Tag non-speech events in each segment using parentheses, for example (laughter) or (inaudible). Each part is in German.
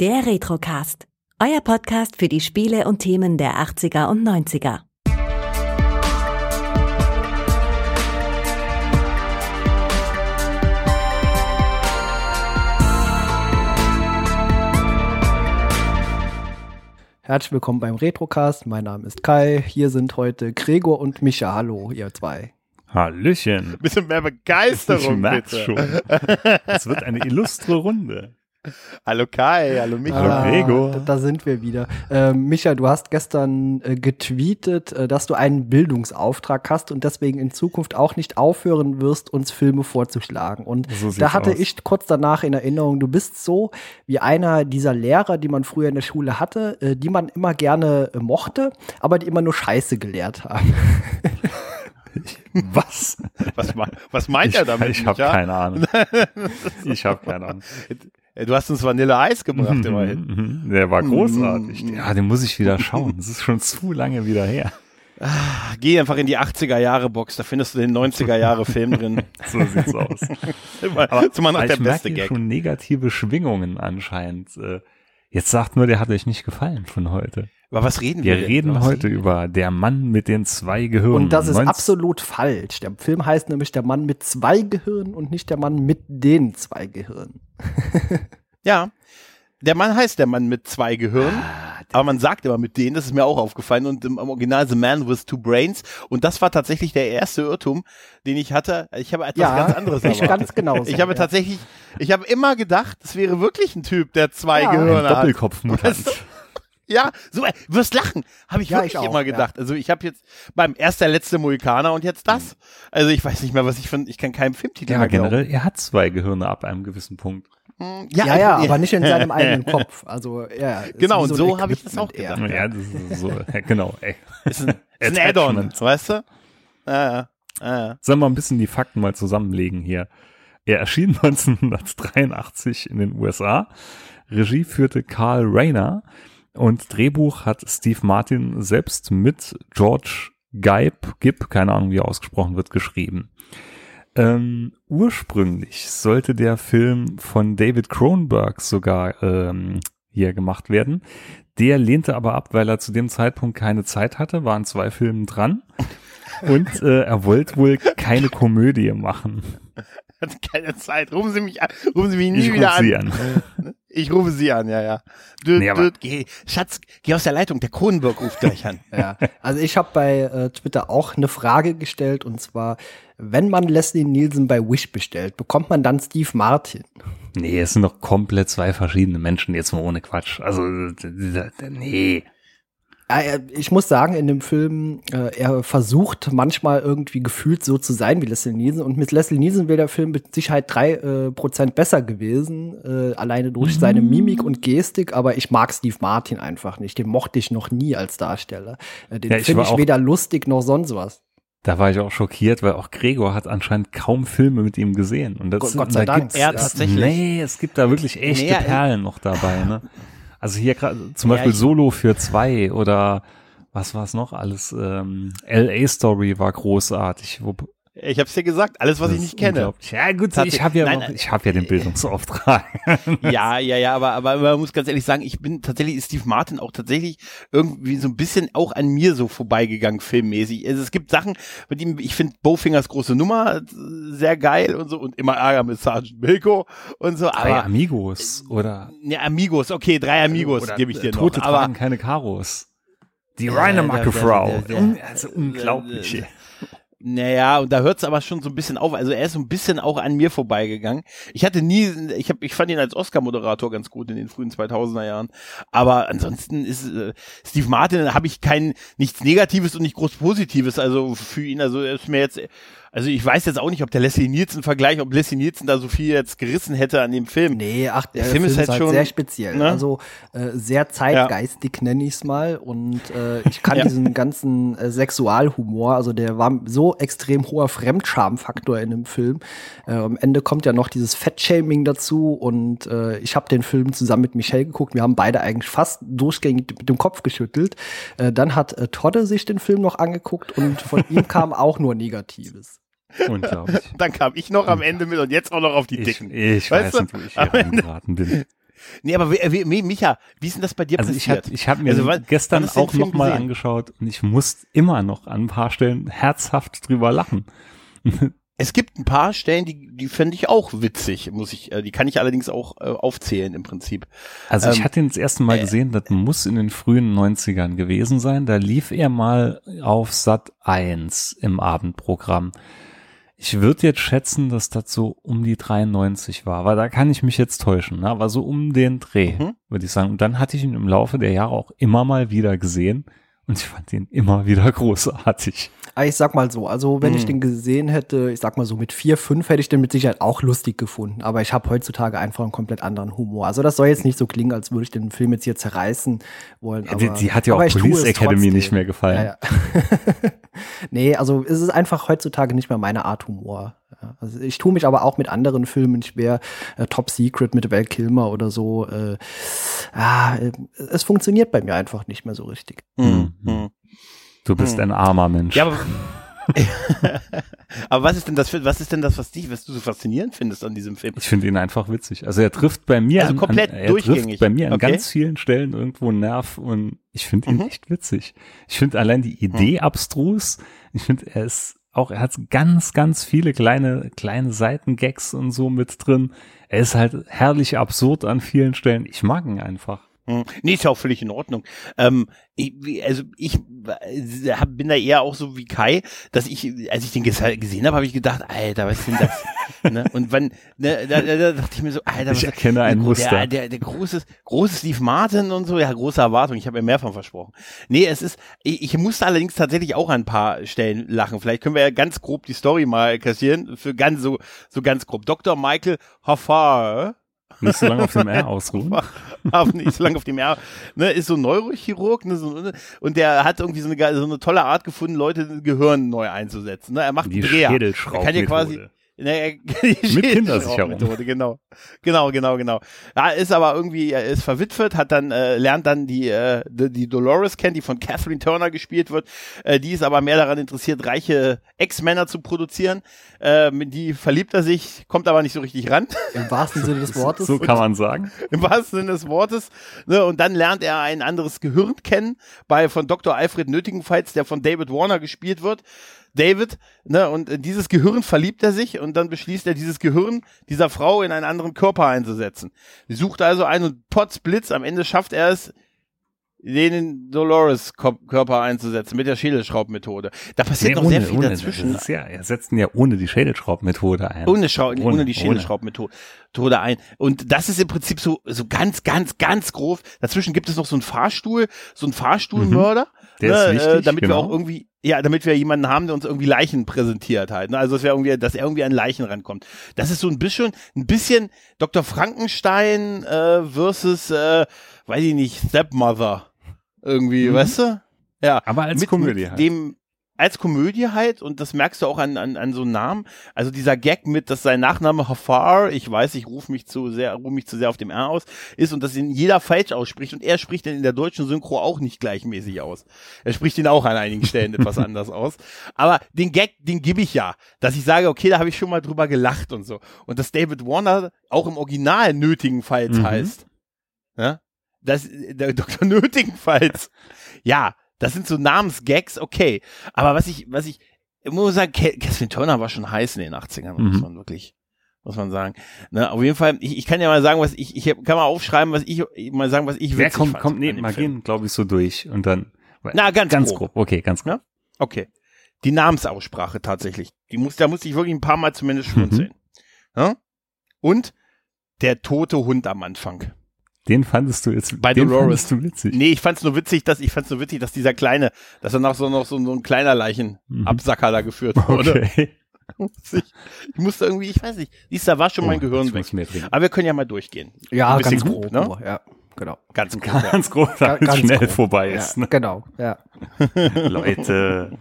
Der Retrocast. Euer Podcast für die Spiele und Themen der 80er und 90er. Herzlich willkommen beim Retrocast. Mein Name ist Kai. Hier sind heute Gregor und Micha. Hallo, ihr zwei. Hallöchen. Bisschen mehr Begeisterung, ich merk's bitte. schon. (laughs) Es wird eine illustre Runde. Hallo Kai, hallo Micha. Hallo Gregor. Da, da sind wir wieder. Ähm, Micha, du hast gestern äh, getweetet, äh, dass du einen Bildungsauftrag hast und deswegen in Zukunft auch nicht aufhören wirst, uns Filme vorzuschlagen. Und So da hatte aus. ich kurz danach in Erinnerung, du bist so wie einer dieser Lehrer, die man früher in der Schule hatte, äh, die man immer gerne äh, mochte, aber die immer nur Scheiße gelehrt haben. (laughs) Was? Was, was meint ich er damit? ich habe keine Ahnung. (laughs) Ich habe keine Ahnung. Äh, Du hast uns Vanilleeis gebracht, immerhin. Mhm, Der war großartig. Mhm. Ja, den muss ich wieder schauen. Das ist schon zu lange wieder her. Geh einfach in die 80er Jahre Box, da findest du den 90er Jahre Film drin. (laughs) So sieht's aus. Immer, Aber ist immer noch der ich merke beste hier Gag. schon negative Schwingungen anscheinend. Äh, Jetzt sagt nur, der hat euch nicht gefallen von heute. Aber was reden wir? Wir denn? reden heute über Der Mann mit den zwei Gehirnen. Und das ist 19 absolut falsch. Der Film heißt nämlich Der Mann mit zwei Gehirnen und nicht der Mann mit den zwei Gehirnen. (laughs) Ja. Der Mann heißt der Mann mit zwei Gehirnen, Ah, aber man sagt immer mit denen, das ist mir auch aufgefallen und im, im Original The Man with Two Brains und das war tatsächlich der erste Irrtum, den ich hatte. Ich habe etwas ganz anderes ich erwartet. ganz genau. Ich habe ja. tatsächlich, ich habe immer gedacht, es wäre wirklich ein Typ, der zwei Ja. Ein Gehirne hat. Doppelkopfmutant. Ja, so, äh, wirst lachen, habe ich Ja, wirklich ich auch, immer gedacht. Also ich habe jetzt beim erst der letzte Mohikaner und jetzt das. Also ich weiß nicht mehr, was ich von, ich kann keinen Filmtitel Ja, mehr glauben. generell, er hat zwei Gehirne ab einem gewissen Punkt. Hm, Ja, ja, (laughs) aber nicht in (laughs) seinem eigenen Kopf. Also, ja. ist Genau, und ein so habe ich das auch gedacht. eher. Ja, das ist so, ja, genau. Ey. Ist ein, (laughs) ist ein Add-on, weißt du? Ja, ja, ja, ja. Sollen wir ein bisschen die Fakten mal zusammenlegen hier. Er erschien 1983 in den USA. Regie führte Carl Rayner und Drehbuch hat Steve Martin selbst mit George Gibe, Gibb, keine Ahnung wie er ausgesprochen wird, geschrieben. Ähm, ursprünglich sollte der Film von David Cronenberg sogar ähm, hier gemacht werden. Der lehnte aber ab, weil er zu dem Zeitpunkt keine Zeit hatte, waren zwei Filmen dran. Und äh, er wollte wohl keine Komödie machen. Hat (laughs) keine Zeit. Rufen Sie mich an. Rufen Sie mich nie Ich wieder an. sie an. (laughs) Ich rufe Sie an, ja, ja. Du, Nee, du, geh, Schatz, geh aus der Leitung. Der Kronenberg ruft gleich an. (laughs) Ja, also ich habe bei äh, Twitter auch eine Frage gestellt und zwar, wenn man Leslie Nielsen bei Wish bestellt, bekommt man dann Steve Martin? Nee, es sind doch komplett zwei verschiedene Menschen, jetzt mal ohne Quatsch. Also, nee. Ja, er- ich muss sagen, in dem Film, äh, er versucht manchmal irgendwie gefühlt so zu sein wie Leslie Nielsen und mit Leslie Nielsen wäre der Film mit Sicherheit drei äh, Prozent besser gewesen, äh, alleine durch seine Mimik und Gestik, aber ich mag Steve Martin einfach nicht, den mochte ich noch nie als Darsteller. Den Ja, finde ich weder lustig noch sonst was. Da war ich auch schockiert, weil auch Gregor hat anscheinend kaum Filme mit ihm gesehen. Und das, Gott- Gott sei da Dank. gibt's- Er tatsächlich. Nee, es gibt da wirklich echte Nee, er- Perlen noch dabei, ne? (laughs) Also hier gerade zum Ja, Beispiel Solo für zwei oder was war es noch alles? Ähm, LA Story war großartig. Wo, Ich hab's dir gesagt. Alles, was ich das nicht ist kenne. Ja gut, ich habe ja, Nein, äh, ich hab ja den Bildungsauftrag. (laughs) Ja, ja, ja, aber, aber man muss ganz ehrlich sagen, ich bin tatsächlich, ist Steve Martin auch tatsächlich irgendwie so ein bisschen auch an mir so vorbeigegangen, filmmäßig. Also es gibt Sachen, mit ihm, ich finde Bowfingers große Nummer äh, sehr geil und so und immer Ärger mit Sergeant Milko und so, Drei aber, Amigos oder ne, Amigos, okay, drei Amigos gebe ich dir noch, Tote aber, tragen keine Karos. Die Äh, Rheinemacke der- der- Frau. der- der- Un- Also unglaublich. Naja, und da hört's aber schon so ein bisschen auf. Also er ist so ein bisschen auch an mir vorbeigegangen. Ich hatte nie, ich hab, ich fand ihn als Oscar-Moderator ganz gut in den frühen 2000er Jahren. Aber ansonsten ist äh, Steve Martin, habe ich kein nichts Negatives und nicht groß Positives. Also für ihn, also er ist mir jetzt, also ich weiß jetzt auch nicht, ob der Leslie Nielsen-Vergleich, ob Leslie Nielsen da so viel jetzt gerissen hätte an dem Film. Nee, ach, der, Der Film, Film ist halt halt schon, sehr speziell. ne? Also äh, sehr zeitgeistig nenne ich es mal. Und äh, ich kann (laughs) Ja. diesen ganzen äh, Sexualhumor, also der war so extrem hoher Fremdschamfaktor in dem Film. Äh, am Ende kommt ja noch dieses Fettshaming dazu und äh, ich habe den Film zusammen mit Michelle geguckt. Wir haben beide eigentlich fast durchgängig mit dem Kopf geschüttelt. Äh, dann hat äh, Todde sich den Film noch angeguckt und von ihm (laughs) kam auch nur Negatives. Unglaublich. Dann kam ich noch am Ende mit und jetzt auch noch auf die Ich, Dicken. ich Weißt weiß nicht, wo ich hier reingeraten bin. Nee, aber wie, wie, Micha, wie ist denn das bei dir Also ich passiert? habe ich hab mir Also wann- gestern auch Film noch mal gesehen? angeschaut und ich muss immer noch an ein paar Stellen herzhaft drüber lachen. (laughs) Es gibt ein paar Stellen, die, die fände ich auch witzig, muss ich, äh, die kann ich allerdings auch äh, aufzählen im Prinzip. Also ich Ähm, hatte ihn das erste Mal äh, gesehen, das muss in den frühen 90ern gewesen sein. Da lief er mal auf Sat 1 im Abendprogramm. Ich würde jetzt schätzen, dass das so um die 93 war, aber da kann ich mich jetzt täuschen, ne? aber so um den Dreh, Mhm. würde ich sagen. Und dann hatte ich ihn im Laufe der Jahre auch immer mal wieder gesehen und ich fand ihn immer wieder großartig. Aber ich sag mal so, also wenn ich Hm. den gesehen hätte, ich sag mal so mit vier, fünf hätte ich den mit Sicherheit auch lustig gefunden. Aber ich habe heutzutage einfach einen komplett anderen Humor. Also das soll jetzt nicht so klingen, als würde ich den Film jetzt hier zerreißen wollen. Ja, die- aber, die hat ja auch Police Academy nicht mehr gefallen. Ja, ja. (laughs) nee, also es ist einfach heutzutage nicht mehr meine Art Humor. Ja, Also ich tue mich aber auch mit anderen Filmen schwer. Äh, Top Secret mit Val Kilmer oder so. Äh, ah, äh, es funktioniert bei mir einfach nicht mehr so richtig. Mhm. Hm. Du bist Hm. ein armer Mensch. Ja, aber, (laughs) aber was ist denn das für, was ist denn das, was dich, was du so faszinierend findest an diesem Film? Ich finde ihn einfach witzig. Also er trifft bei mir Also an, komplett an, er durchgängig. trifft bei mir an Okay. ganz vielen Stellen irgendwo einen Nerv und ich finde ihn Mhm. echt witzig. Ich finde allein die Idee abstrus. Ich finde er ist auch, er hat ganz, ganz viele kleine, kleine Seitengags und so mit drin. Er ist halt herrlich absurd an vielen Stellen. Ich mag ihn einfach. Hm. Nee, ist ja auch völlig in Ordnung. Ähm, ich, also ich äh, hab, bin da eher auch so wie Kai, dass ich, als ich den ges- gesehen habe, habe ich gedacht, Alter, was ist denn das? (laughs) ne? Und wann, ne, da, da, da dachte ich mir so, Alter, was Ich erkenne ein der, Muster. Der, der, der große, große Steve Martin und so, ja, große Erwartung. Ich habe mir mehr von versprochen. Nee, es ist, ich, ich musste allerdings tatsächlich auch an ein paar Stellen lachen. Vielleicht können wir ja ganz grob die Story mal kassieren, für ganz so, so ganz grob. Dr. Michael Hoffar, Nicht so lange auf dem R (laughs) ausruhen. nicht so lange auf dem Jahr, ne, ist so ein Neurochirurg, ne, so, und der hat irgendwie so eine, so eine tolle Art gefunden, Leute Gehirn neu einzusetzen. Ne? Er macht Die Dreher. Er kann ja quasi, die (laughs) Mit Kindersicherung. Schädelschraubmethode, Genau, genau, genau, genau. Ja, ist aber irgendwie, er ist verwitwet, hat dann, äh, lernt dann die, äh, die, die Dolores kennen, die von Catherine Turner gespielt wird. Äh, die ist aber mehr daran interessiert, reiche Ex-Männer zu produzieren. Äh, mit die verliebt er sich, kommt aber nicht so richtig ran. Im wahrsten Sinne des (laughs) Wortes. So kann man sagen. (laughs) im wahrsten Sinne des Wortes. Ne, und dann lernt er ein anderes Gehirn kennen, bei von Dr. Alfred Nötigenfalls, der von David Warner gespielt wird. David, ne, und in dieses Gehirn verliebt er sich und dann beschließt er, dieses Gehirn dieser Frau in einen anderen Körper einzusetzen. Sie sucht also einen und potzblitz, am Ende schafft er es, den in Dolores Körper einzusetzen mit der Schädelschraubmethode. Da passiert Nee, noch sehr viel ohne, dazwischen. Ist ja, er setzt ihn ja ohne die Schädelschraubmethode ein. Ohne, Schau ohne, Ohne, die ohne. Schädelschraubmethode ein. Und das ist im Prinzip so, so ganz, ganz, ganz grob. Dazwischen gibt es noch so einen Fahrstuhl, so einen Fahrstuhlmörder. Mhm. Der ist wichtig, damit genau. wir auch irgendwie, ja, damit wir jemanden haben, der uns irgendwie Leichen präsentiert halt. Ne? Also, dass wir irgendwie, dass er irgendwie an Leichen rankommt. Das ist so ein bisschen, ein bisschen Dr. Frankenstein äh, versus, äh, weiß ich nicht, Stepmother. Irgendwie, Mhm. weißt du? Ja. Aber als mit, Komödie mit halt. dem als Komödie halt und das merkst du auch an, an, an so einem Namen. Also dieser Gag mit, dass sein Nachname Hafar, ich weiß, ich rufe mich zu sehr, rufe mich zu sehr auf dem R aus, ist und dass ihn jeder falsch ausspricht und er spricht den in der deutschen Synchro auch nicht gleichmäßig aus. Er spricht ihn auch an einigen Stellen (laughs) etwas anders aus. Aber den Gag, den gebe ich ja, dass ich sage, okay, da habe ich schon mal drüber gelacht und so. Und dass David Warner auch im Original nötigenfalls Mhm. heißt. (laughs) Ja? Das, der Dr. Nötigenfalls. ja, das sind so Namensgags, okay. Aber was ich, was ich, ich muss sagen, Ca- Catherine Turner war schon heiß in den 80ern, muss Mhm. man wirklich, muss man sagen. Ne, auf jeden Fall, ich, ich kann ja mal sagen, was ich, ich kann mal aufschreiben, was ich, mal sagen, was ich Wer witzig kommt, fand kommt, Film. gehen, glaube ich, so durch und dann. Na, ganz ganz grob. grob. Okay, ganz grob. Okay. Die Namensaussprache tatsächlich. Die muss, da musste ich wirklich ein paar Mal zumindest Mhm. schmunzeln. Ja? Und der tote Hund am Anfang. Den fandest du jetzt, Bei den Dolores. fandest du witzig. Nee, ich fand's nur witzig, dass ich fand's nur witzig, dass dieser kleine, dass er nach so noch so, so ein kleiner Leichenabsacker da geführt wurde. Mhm. Okay. (laughs) Ich, ich musste irgendwie, ich weiß nicht, dies da war schon mein Oh, Gehirn ich weg. Aber wir können ja mal durchgehen. Ja, Ein bisschen ganz grob. ne? Ja, genau. Ganz gut. Ja. Ganz grob, damit es Ganz schnell grob. vorbei Ja, ist. Ne? Genau, ja. (laughs) (laughs) Leute,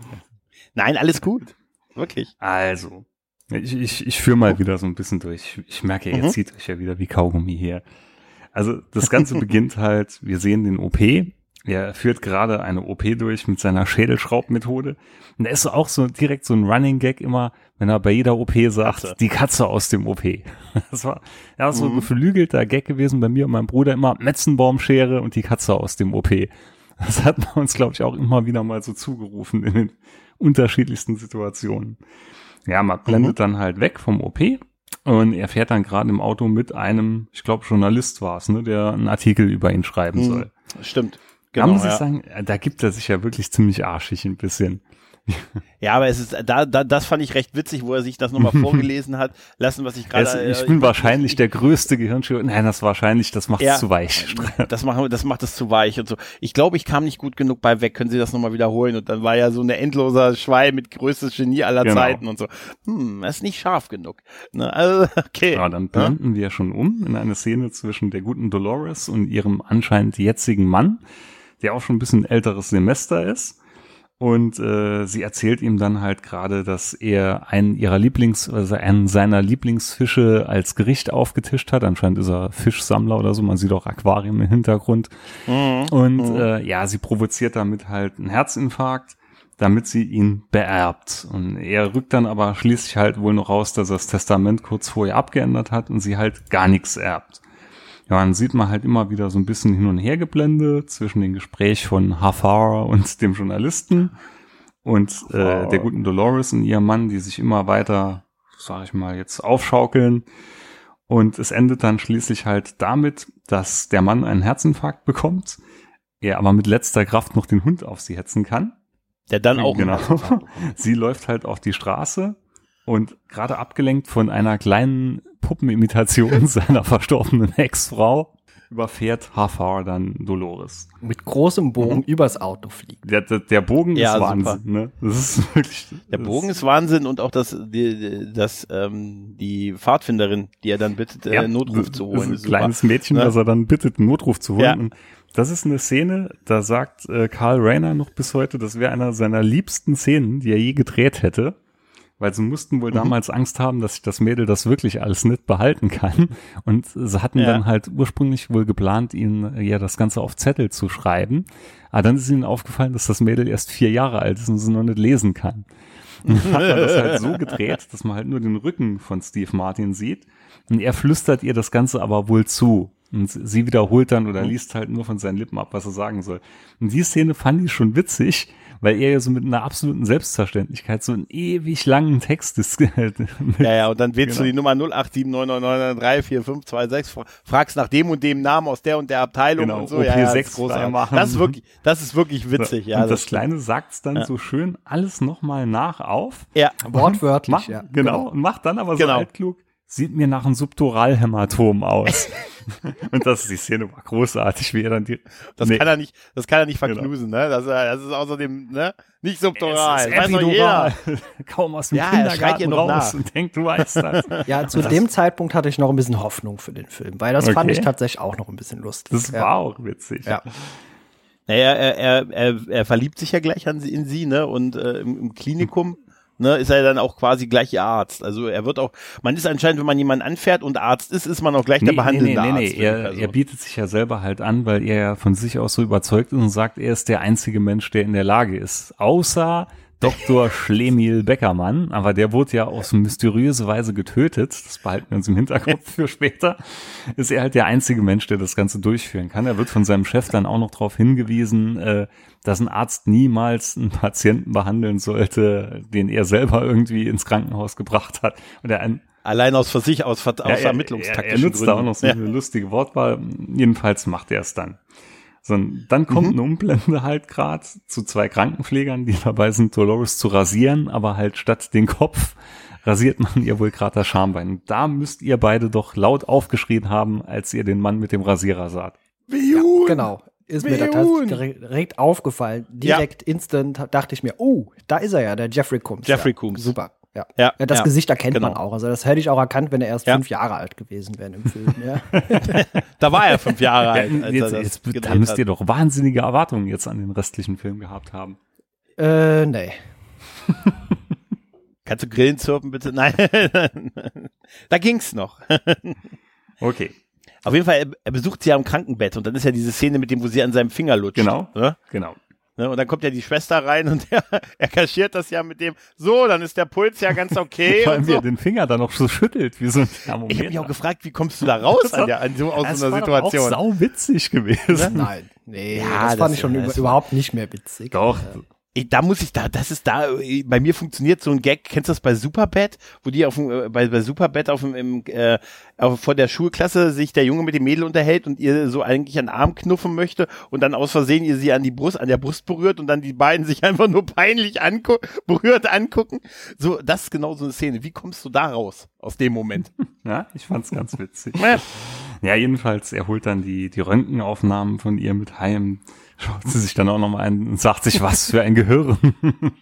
Nein, alles gut. Wirklich. also. Ich, ich, ich führe mal wieder so ein bisschen durch. Ich merke, ihr Mhm. zieht euch ja wieder wie Kaugummi hier. Also das Ganze beginnt halt, wir sehen den OP er führt gerade eine OP durch mit seiner Schädelschraubmethode. Und er ist auch so direkt so ein Running Gag immer, wenn er bei jeder OP sagt, Katze. die Katze aus dem OP. (laughs) Das war ja so ein Mhm. geflügelter Gag gewesen bei mir und meinem Bruder immer Metzenbaumschere und die Katze aus dem OP. Das hat man uns, glaube ich, auch immer wieder mal so zugerufen in den unterschiedlichsten Situationen. Ja, man blendet dann halt weg vom OP und er fährt dann gerade im Auto mit einem, ich glaube, Journalist war es, ne, der einen Artikel über ihn schreiben Mhm. soll. Stimmt. da Genau, muss ich ja. sagen, da gibt er sich ja wirklich ziemlich arschig ein bisschen. Ja, aber es ist, da, da, das fand ich recht witzig, wo er sich das nochmal (laughs) vorgelesen hat, lassen, was ich gerade. Es, äh, ich bin wahrscheinlich ich- der größte Gehirnschirurg. Nein, das wahrscheinlich, das macht es Ja. zu weich. (laughs) Das macht, das macht es zu weich und so. Ich glaube, ich kam nicht gut genug bei weg. Können Sie das nochmal wiederholen? Und dann war ja so eine endloser Schwein mit größtes Genie aller Genau. Zeiten und so. Hm, das ist nicht scharf genug. Ne? Also, (laughs) okay. Ja, dann blenden wir schon um in eine Szene zwischen der guten Dolores und ihrem anscheinend jetzigen Mann, der auch schon ein bisschen älteres Semester ist. Und äh, sie erzählt ihm dann halt gerade, dass er einen ihrer Lieblings, also einen seiner Lieblingsfische als Gericht aufgetischt hat. Anscheinend ist er Fischsammler oder so. Man sieht auch Aquarium im Hintergrund. Mhm. Und äh, ja, sie provoziert damit halt einen Herzinfarkt, damit sie ihn beerbt. Und er rückt dann aber schließlich halt wohl noch raus, dass er das Testament kurz vorher abgeändert hat und sie halt gar nichts erbt. Ja, dann sieht man halt immer wieder so ein bisschen hin und her geblendet zwischen dem Gespräch von Hafar und dem Journalisten und äh, der guten Dolores und ihrem Mann, die sich immer weiter, sag ich mal, jetzt aufschaukeln. Und es endet dann schließlich halt damit, dass der Mann einen Herzinfarkt bekommt, er aber mit letzter Kraft noch den Hund auf sie hetzen kann. Der dann auch. Genau. (laughs) Sie läuft halt auf die Straße und gerade abgelenkt von einer kleinen Puppenimitation (laughs) seiner verstorbenen Ex-Frau überfährt Hafar dann Dolores. Mit großem Bogen übers Auto fliegt. Der, der, der Bogen Ja, ist super. Wahnsinn, ne? Das ist (laughs) wirklich. Der Bogen ist Wahnsinn und auch das, die, das, ähm, die Pfadfinderin, die er dann bittet, äh, ja, Notruf zu ist holen. Ein ist super. kleines Mädchen, Ne? das er dann bittet, einen Notruf zu holen. Ja. Das ist eine Szene, da sagt äh, Karl Rayner noch bis heute, das wäre einer seiner liebsten Szenen, die er je gedreht hätte. Weil sie mussten Mhm. wohl damals Angst haben, dass sich das Mädel das wirklich alles nicht behalten kann. (laughs) Und sie hatten Ja. dann halt ursprünglich wohl geplant, ihnen ja das Ganze auf Zettel zu schreiben. Aber dann ist ihnen aufgefallen, dass das Mädel erst vier Jahre alt ist und sie noch nicht lesen kann. Und dann hat man das halt so (laughs) gedreht, dass man halt nur den Rücken von Steve Martin sieht. Und er flüstert ihr das Ganze aber wohl zu. Und sie wiederholt dann oder liest halt nur von seinen Lippen ab, was er sagen soll. Und die Szene fand ich schon witzig, weil er ja so mit einer absoluten Selbstverständlichkeit so einen ewig langen Text ist. (laughs) Ja, ja, und dann wählst Genau. du die Nummer 087999934526, fragst nach dem und dem Namen aus der und der Abteilung Genau, und so. Ja, ja, das OP6 ist großartig. freimachen. Das ist wirklich, das ist wirklich witzig, ja. und das, stimmt. Kleine sagt's dann Ja. so schön alles nochmal nach auf. Ja, Wortwörtlich, Macht, ja. genau, und macht dann aber so Genau. altklug, sieht mir nach einem Subduralhämatom aus. (laughs) und das, die Szene war großartig, wie er dann die, das Nee. kann er nicht, das kann er nicht Genau. verknusen, ne? Das, das ist außerdem, ne? Nicht subtoral. Es ist Das epidural. (laughs) Kaum aus dem Ja, er schreit ihr Kindergarten noch raus nach. und denkt, du weißt das. (laughs) Ja, zu dem Zeitpunkt hatte ich noch ein bisschen Hoffnung für den Film, weil das fand Okay. ich tatsächlich auch noch ein bisschen lustig. Das ja. war auch witzig. Ja. Naja, er, er, er, er verliebt sich ja gleich an sie, in sie, ne? Und äh, im, im Klinikum, ne, ist er dann auch quasi gleich Arzt. Also er wird auch, man ist anscheinend, wenn man jemanden anfährt und Arzt ist, ist man auch gleich der Nee, nee, behandelnde nee, nee, Arzt. nee. Er, er bietet sich ja selber halt an, weil er ja von sich aus so überzeugt ist und sagt, er ist der einzige Mensch, der in der Lage ist. Außer Dr. Schlemil Beckermann, aber der wurde ja auf so mysteriöse Weise getötet. Das behalten wir uns im Hinterkopf für später. Ist er halt der einzige Mensch, der das Ganze durchführen kann. Er wird von seinem Chef dann auch noch darauf hingewiesen, äh, dass ein Arzt niemals einen Patienten behandeln sollte, den er selber irgendwie ins Krankenhaus gebracht hat. Und er ein, Allein aus Versich, aus, aus ja, er, er, er nutzt Gründen. da auch noch so ja. eine lustige Wortwahl. Jedenfalls macht er es dann. So, und dann kommt Mhm. eine Umblende halt grad zu zwei Krankenpflegern, die dabei sind, Dolores zu rasieren, aber halt statt den Kopf rasiert man ihr wohl gerade das Schambein. Und Da müsst ihr beide doch laut aufgeschrien haben, als ihr den Mann mit dem Rasierer saht. Genau. Ist mir da Millionen. tatsächlich direkt aufgefallen. Direkt instant dachte ich mir, oh, da ist er ja, der Jeffrey Combs. Jeffrey ja. Combs. Super. Ja. Ja, Ja, das ja, Gesicht erkennt man genau. auch. Also das hätte ich auch erkannt, wenn er erst Ja. fünf Jahre alt gewesen wäre im Film. Ja. (laughs) Da war er fünf Jahre alt. Als jetzt, er das jetzt, gedreht da müsst ihr doch wahnsinnige Erwartungen jetzt an den restlichen Film gehabt haben. äh, nee. (laughs) Kannst du Grillen zirpen, bitte? Nein. (laughs) da ging's noch. Okay. Auf jeden Fall, er, er besucht sie ja am Krankenbett und dann ist ja diese Szene mit dem, wo sie an seinem Finger lutscht. Genau. Ne? Genau. Ne? Und dann kommt ja die Schwester rein und (laughs) er, er kaschiert das ja mit dem, so, dann ist der Puls ja ganz okay. (laughs) Vor allem, und wie so. er den Finger dann noch so schüttelt, wie so ein Thermometer. Ich habe mich auch gefragt, wie kommst du da raus an (laughs) der, an so, aus Das so einer war Situation? Auch sau witzig gewesen. Nein, nee, Ja, das fand das- ich schon ja, über, das war- überhaupt nicht mehr witzig. Doch. Ich, da muss ich da, das ist da, bei mir funktioniert so ein Gag, kennst du das bei Superbad, wo die auf dem, äh, bei, bei Superbad auf dem, im, äh, auf, vor der Schulklasse sich der Junge mit dem Mädel unterhält und ihr so eigentlich einen Arm knuffen möchte und dann aus Versehen ihr sie an die Brust, an der Brust berührt und dann die beiden (laughs) sich einfach nur peinlich angu berührt angucken. So, das ist genau so eine Szene. Wie kommst du da raus, aus dem Moment? (laughs) Ja, ich fand's ganz witzig. Ja. Ja, jedenfalls, er holt dann die, die Röntgenaufnahmen von ihr mit heim, schaut sie sich dann auch nochmal ein und sagt sich, was für ein Gehirn. (laughs)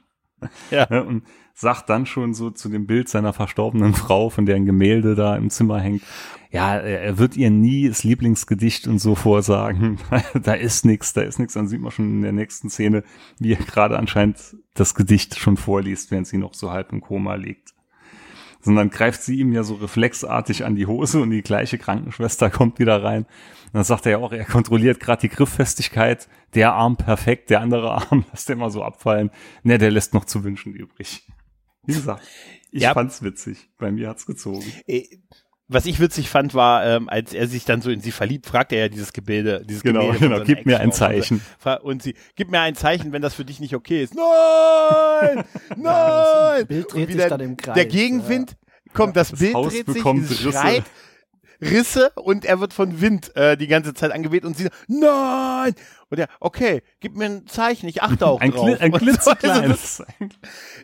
Ja. Ja, und sagt dann schon so zu dem Bild seiner verstorbenen Frau, von der ein Gemälde da im Zimmer hängt, ja, er wird ihr nie das Lieblingsgedicht und so vorsagen. (laughs) da ist nix, da ist nix. Dann sieht man schon in der nächsten Szene, wie er gerade anscheinend das Gedicht schon vorliest, während sie noch so halb im Koma liegt sondern greift sie ihm ja so reflexartig an die Hose und die gleiche Krankenschwester kommt wieder rein. Und dann sagt er ja auch, er kontrolliert gerade die Grifffestigkeit, der Arm perfekt, der andere (laughs) Arm lässt er immer so abfallen. Ne, der lässt noch zu wünschen übrig. Wie gesagt, ich Ja. fand's witzig. Bei mir hat's gezogen. Äh, Was ich witzig fand, war, ähm, als er sich dann so in sie verliebt, fragt er ja dieses Gebilde, dieses Genau, Gemälde genau, gib mir ein Ex-Frau. Zeichen. Und sie, gib mir ein Zeichen, wenn das für dich nicht okay ist. (laughs) Nein! (laughs) Nein! Bild dreht sich der, dann im Kreis. Der Gegenwind kommt, das, Das Bild Haus dreht sich, bekommt es Risse. schreit Risse und er wird von Wind äh, die ganze Zeit angeweht und sie, nein! Und er, okay, gib mir ein Zeichen, ich achte auch Ein, drauf. Ein (laughs) Und so, also das, klitzekleines.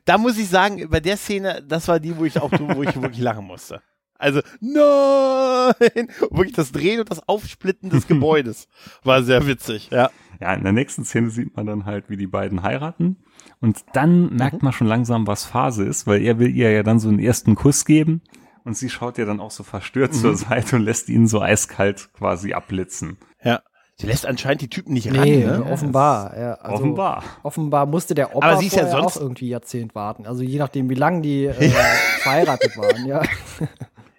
da muss ich sagen, bei der Szene, das war die, wo ich auch, wo ich wirklich lachen musste. Also, nein! (laughs) Wirklich das Drehen und das Aufsplitten des (laughs) Gebäudes war sehr witzig, ja. Ja, in der nächsten Szene sieht man dann halt, wie die beiden heiraten. Und dann merkt man schon langsam, was Phase ist, weil er will ihr ja dann so einen ersten Kuss geben. Und sie schaut ja dann auch so verstört zur Seite und lässt ihn so eiskalt quasi abblitzen. Ja. Sie lässt anscheinend die Typen nicht Nee, ran, ne? offenbar. Ja, also Offenbar. Offenbar musste der Opa Aber sie ist ja sonst- auch irgendwie Jahrzehnt warten. Also je nachdem, wie lange die äh, (laughs) verheiratet waren, ja.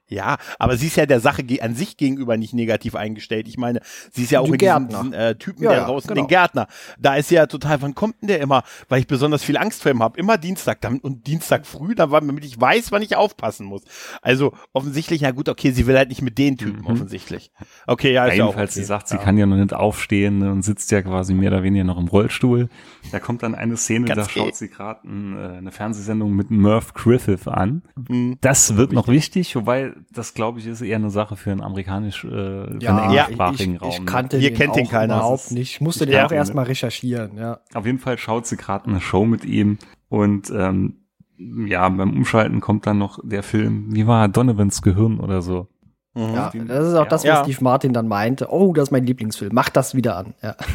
Ja, aber sie ist ja der Sache an sich gegenüber nicht negativ eingestellt. Ich meine, sie ist ja auch Die in diesem, diesen äh, Typen, Ja, der ja, draußen, genau. den Gärtner. Da ist sie ja total, wann kommt denn der immer? Weil ich besonders viel Angst vor ihm habe. Immer Dienstag dann, und Dienstag früh, dann, war- damit ich weiß, wann ich aufpassen muss. Also offensichtlich, ja gut, okay, sie will halt nicht mit den Typen, offensichtlich. Okay, ja, ist ja auch jedenfalls, okay. sie sagt, sie ja. kann ja noch nicht aufstehen ne, und sitzt ja quasi mehr oder weniger noch im Rollstuhl. Da kommt dann eine Szene, Ganz da schaut eh. sie gerade äh, eine Fernsehsendung mit Merv Griffith an. Mhm. Das wird noch wichtig, wobei das, glaube ich, ist eher eine Sache für einen amerikanisch, äh, für einen englischsprachigen ich, Raum. ich ne? kannte Hier den kennt den keiner. überhaupt nicht. Ich musste ich den auch erstmal recherchieren, ja. Auf jeden Fall schaut sie gerade eine Show mit ihm und ähm, ja, beim Umschalten kommt dann noch der Film, wie war Donovans Gehirn oder so. Mhm. Ja, das ist auch ja. das, was Ja. Steve Martin dann meinte. Oh, das ist mein Lieblingsfilm. Mach das wieder an. Ja. (laughs)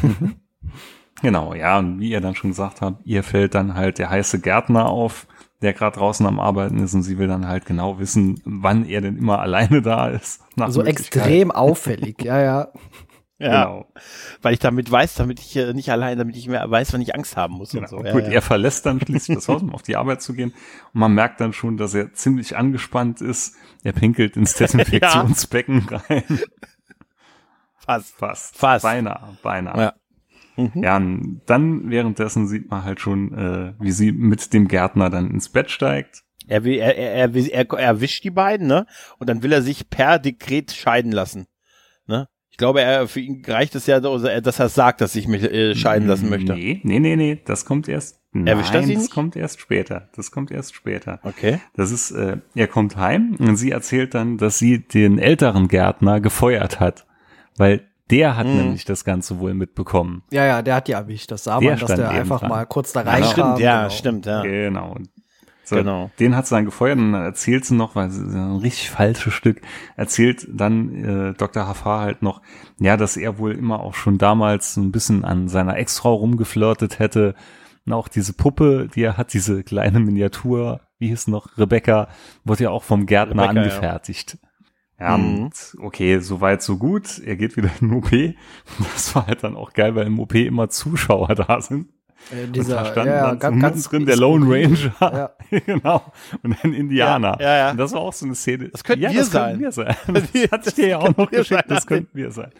Genau, ja, und wie ihr dann schon gesagt habt, ihr fällt dann halt der heiße Gärtner auf, der gerade draußen am Arbeiten ist und sie will dann halt genau wissen, wann er denn immer alleine da ist. Nach So extrem auffällig. Ja, ja. Ja, Genau. weil ich damit weiß, damit ich äh, nicht allein, damit ich mehr weiß, wann ich Angst haben muss genau. und so. Ja, Gut, ja. er verlässt dann schließlich das Haus, um auf die Arbeit zu gehen. Und man merkt dann schon, dass er ziemlich angespannt ist. Er pinkelt ins (laughs) Desinfektionsbecken rein. Fast. Fast. Fast. Beinahe, beinahe. Ja. Mhm. Ja, und dann währenddessen sieht man halt schon, äh, wie sie mit dem Gärtner dann ins Bett steigt. Er, will, er, er, er, er, er erwischt die beiden, ne? Und dann will er sich per Dekret scheiden lassen. Ne? Ich glaube, er, für ihn reicht es ja, dass er sagt, dass ich mich äh, scheiden lassen möchte. Nee, nee, nee, nee, das kommt erst. Erwischt er Nein, das nicht? kommt erst später. Das kommt erst später. Okay. Das ist, äh, er kommt heim und sie erzählt dann, dass sie den älteren Gärtner gefeuert hat, weil der hat Mhm. nämlich das Ganze wohl mitbekommen. Ja, ja, der hat die erwischt. Das sah Der man, dass der einfach dran. mal kurz da Ja, rein stimmt, ja, stimmt, ja. Genau. So, Genau. Den hat sie dann gefeuert und dann erzählt sie noch, weil sie ist ein richtig falsches Stück, erzählt dann äh, Dr. Hafar halt noch, ja, dass er wohl immer auch schon damals so ein bisschen an seiner Ex-Frau rumgeflirtet hätte. Und auch diese Puppe, die er hat, diese kleine Miniatur, wie hieß noch, Rebecca, wurde ja auch vom Gärtner Rebecca, ja. angefertigt. Ja, Mhm. und okay, soweit, so gut. Er geht wieder in den OP. Das war halt dann auch geil, weil im OP immer Zuschauer (laughs) da sind. Äh, Und dieser, da stand ja, dann ganz, mittendrin der Lone. Ranger. (laughs) genau. Und ein Indianer. Ja, ja, ja. Und das war auch so eine Szene. Das könnten ja, wir das sein. Könnten wir sein. (laughs) Das hatte ich dir ja auch noch geschickt. Das könnten wir sein.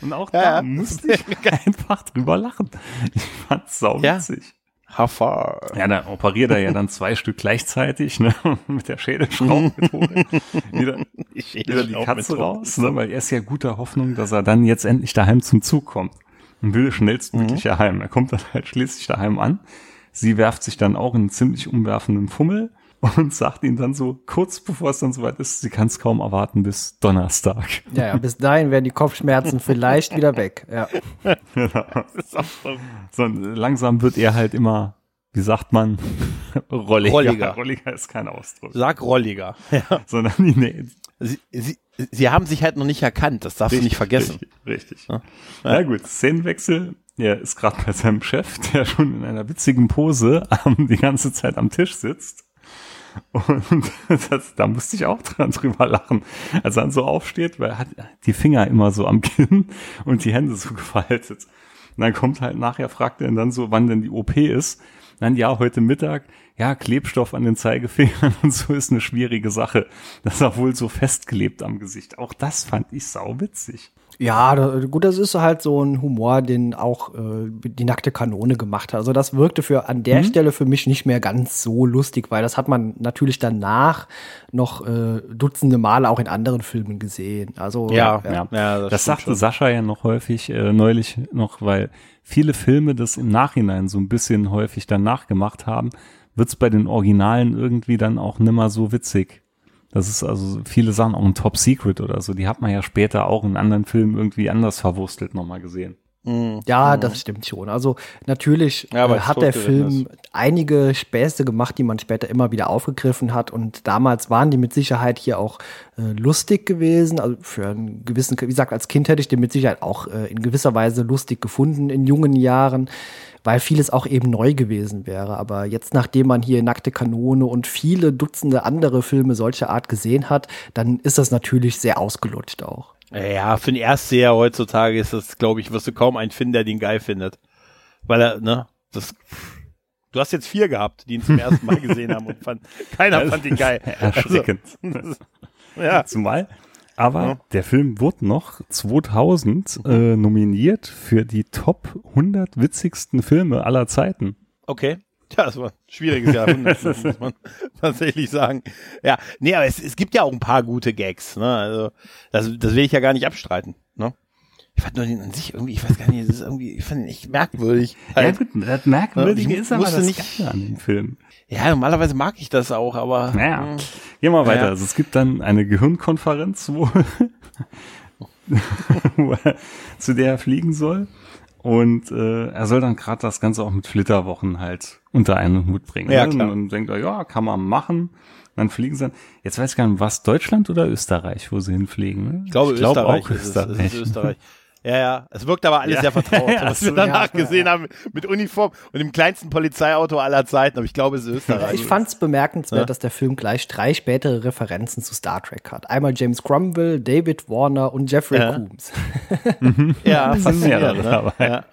Und auch Ja, da ja. musste ich einfach drüber lachen. Ich fand's Ja. sauwitzig. Hafa. Ja, da operiert er ja dann zwei (laughs) Stück gleichzeitig, ne, (laughs) mit der Schädelschraubmethode. (laughs) wieder, wieder die Katze raus, ne, weil er ist ja guter Hoffnung, dass er dann jetzt endlich daheim zum Zug kommt und will schnellstmöglich heim. Er kommt dann halt schließlich daheim an. Sie werft sich dann auch in einen ziemlich umwerfenden Fummel und sagt ihm dann so, kurz bevor es dann soweit ist, sie kann es kaum erwarten bis Donnerstag. Ja, ja, bis dahin werden die Kopfschmerzen vielleicht wieder weg. Ja. (laughs) Auch so. Langsam wird er halt immer, wie sagt man, rolliger. Rolliger. Rolliger ist kein Ausdruck. Sag rolliger. Ja. Sondern die, nee, Sie, sie, sie haben sich halt noch nicht erkannt, das darfst du nicht vergessen. Richtig. richtig. Ja. gut, Szenenwechsel. Er ist gerade bei seinem Chef, der schon in einer witzigen Pose ähm, die ganze Zeit am Tisch sitzt. Und (laughs) das, da musste ich auch dran drüber lachen, als er dann so aufsteht, weil er hat die Finger immer so am Kinn und die Hände so (laughs) gefaltet. Und dann kommt halt nachher, fragt er ihn dann so, wann denn die OP ist. Dann ja, heute Mittag, ja, Klebstoff an den Zeigefingern (laughs) und so ist eine schwierige Sache. Das ist auch wohl so festgelebt am Gesicht. Auch das fand ich sauwitzig. Ja, da, gut, das ist halt so ein Humor, den auch äh, die nackte Kanone gemacht hat. Also das wirkte für an der Stelle für mich nicht mehr ganz so lustig, weil das hat man natürlich danach noch äh, dutzende Male auch in anderen Filmen gesehen. Also Ja, Ja, ja, das das, stimmt sagte schon. Sascha ja noch häufig, äh, neulich noch, weil viele Filme das im Nachhinein so ein bisschen häufig dann nachgemacht haben, wird's bei den Originalen irgendwie dann auch nimmer so witzig. Das ist also viele Sachen, auch ein Top Secret oder so, die hat man ja später auch in anderen Filmen irgendwie anders verwurstelt nochmal gesehen. Mhm. Ja, das stimmt schon. Also natürlich Ja, äh, hat der Film einige Späße gemacht, die man später immer wieder aufgegriffen hat. Und damals waren die mit Sicherheit hier auch äh, lustig gewesen. Also für einen gewissen, wie gesagt, als Kind hätte ich den mit Sicherheit auch äh, in gewisser Weise lustig gefunden in jungen Jahren, weil vieles auch eben neu gewesen wäre. Aber jetzt, nachdem man hier Nackte Kanone und viele Dutzende andere Filme solcher Art gesehen hat, dann ist das natürlich sehr ausgelutscht auch. Ja, für den Erstseher heutzutage ist das, glaube ich, wirst du kaum einen finden, der den geil findet. Weil er, ne, das, du hast jetzt vier gehabt, die ihn zum ersten Mal gesehen haben und fand, (laughs) keiner fand ihn geil. (laughs) Erschreckend. (laughs) Ja. Zumal. Aber Ja. der Film wurde noch 2000 äh, nominiert für die Top 100 witzigsten Filme aller Zeiten. Okay. Ja, das war ein schwieriges Jahrhundert, (laughs) muss man tatsächlich sagen. Ja, nee, aber es, es gibt ja auch ein paar gute Gags, ne? Also, das, das will ich ja gar nicht abstreiten, ne? Ich fand nur den an sich irgendwie, ich weiß gar nicht, das ist irgendwie, ich fand ihn echt merkwürdig. Ja, Halt. gut, das Merkwürdige Ich ist aber das nicht- Geile an dem Film. Ja, normalerweise mag ich das auch, aber. Naja, hm. gehen wir mal weiter. Ja. Also es gibt dann eine Gehirnkonferenz, wo, (laughs) wo er, zu der er fliegen soll. Und äh, er soll dann gerade das Ganze auch mit Flitterwochen halt unter einen Hut bringen. Ja, ne? klar. Und denkt er, ja, kann man machen. Dann fliegen sie dann. Jetzt weiß ich gar nicht, was Deutschland oder Österreich, wo sie hinfliegen. Ne? Ich glaube, glaub Österreich, auch ist es. Österreich. Es ist Österreich. Ja, ja. Es wirkt aber alles Ja. sehr vertraut, (laughs) Ja, was wir danach ja. gesehen haben mit Uniform und dem kleinsten Polizeiauto aller Zeiten. Aber ich glaube, es ist Österreich. Ich fand es bemerkenswert, Ja. dass der Film gleich drei spätere Referenzen zu Star Trek hat. Einmal James Cromwell, David Warner und Jeffrey Ja. Coombs. (laughs) ja, sind mehrere faszinierend. Ne? dabei. Ja.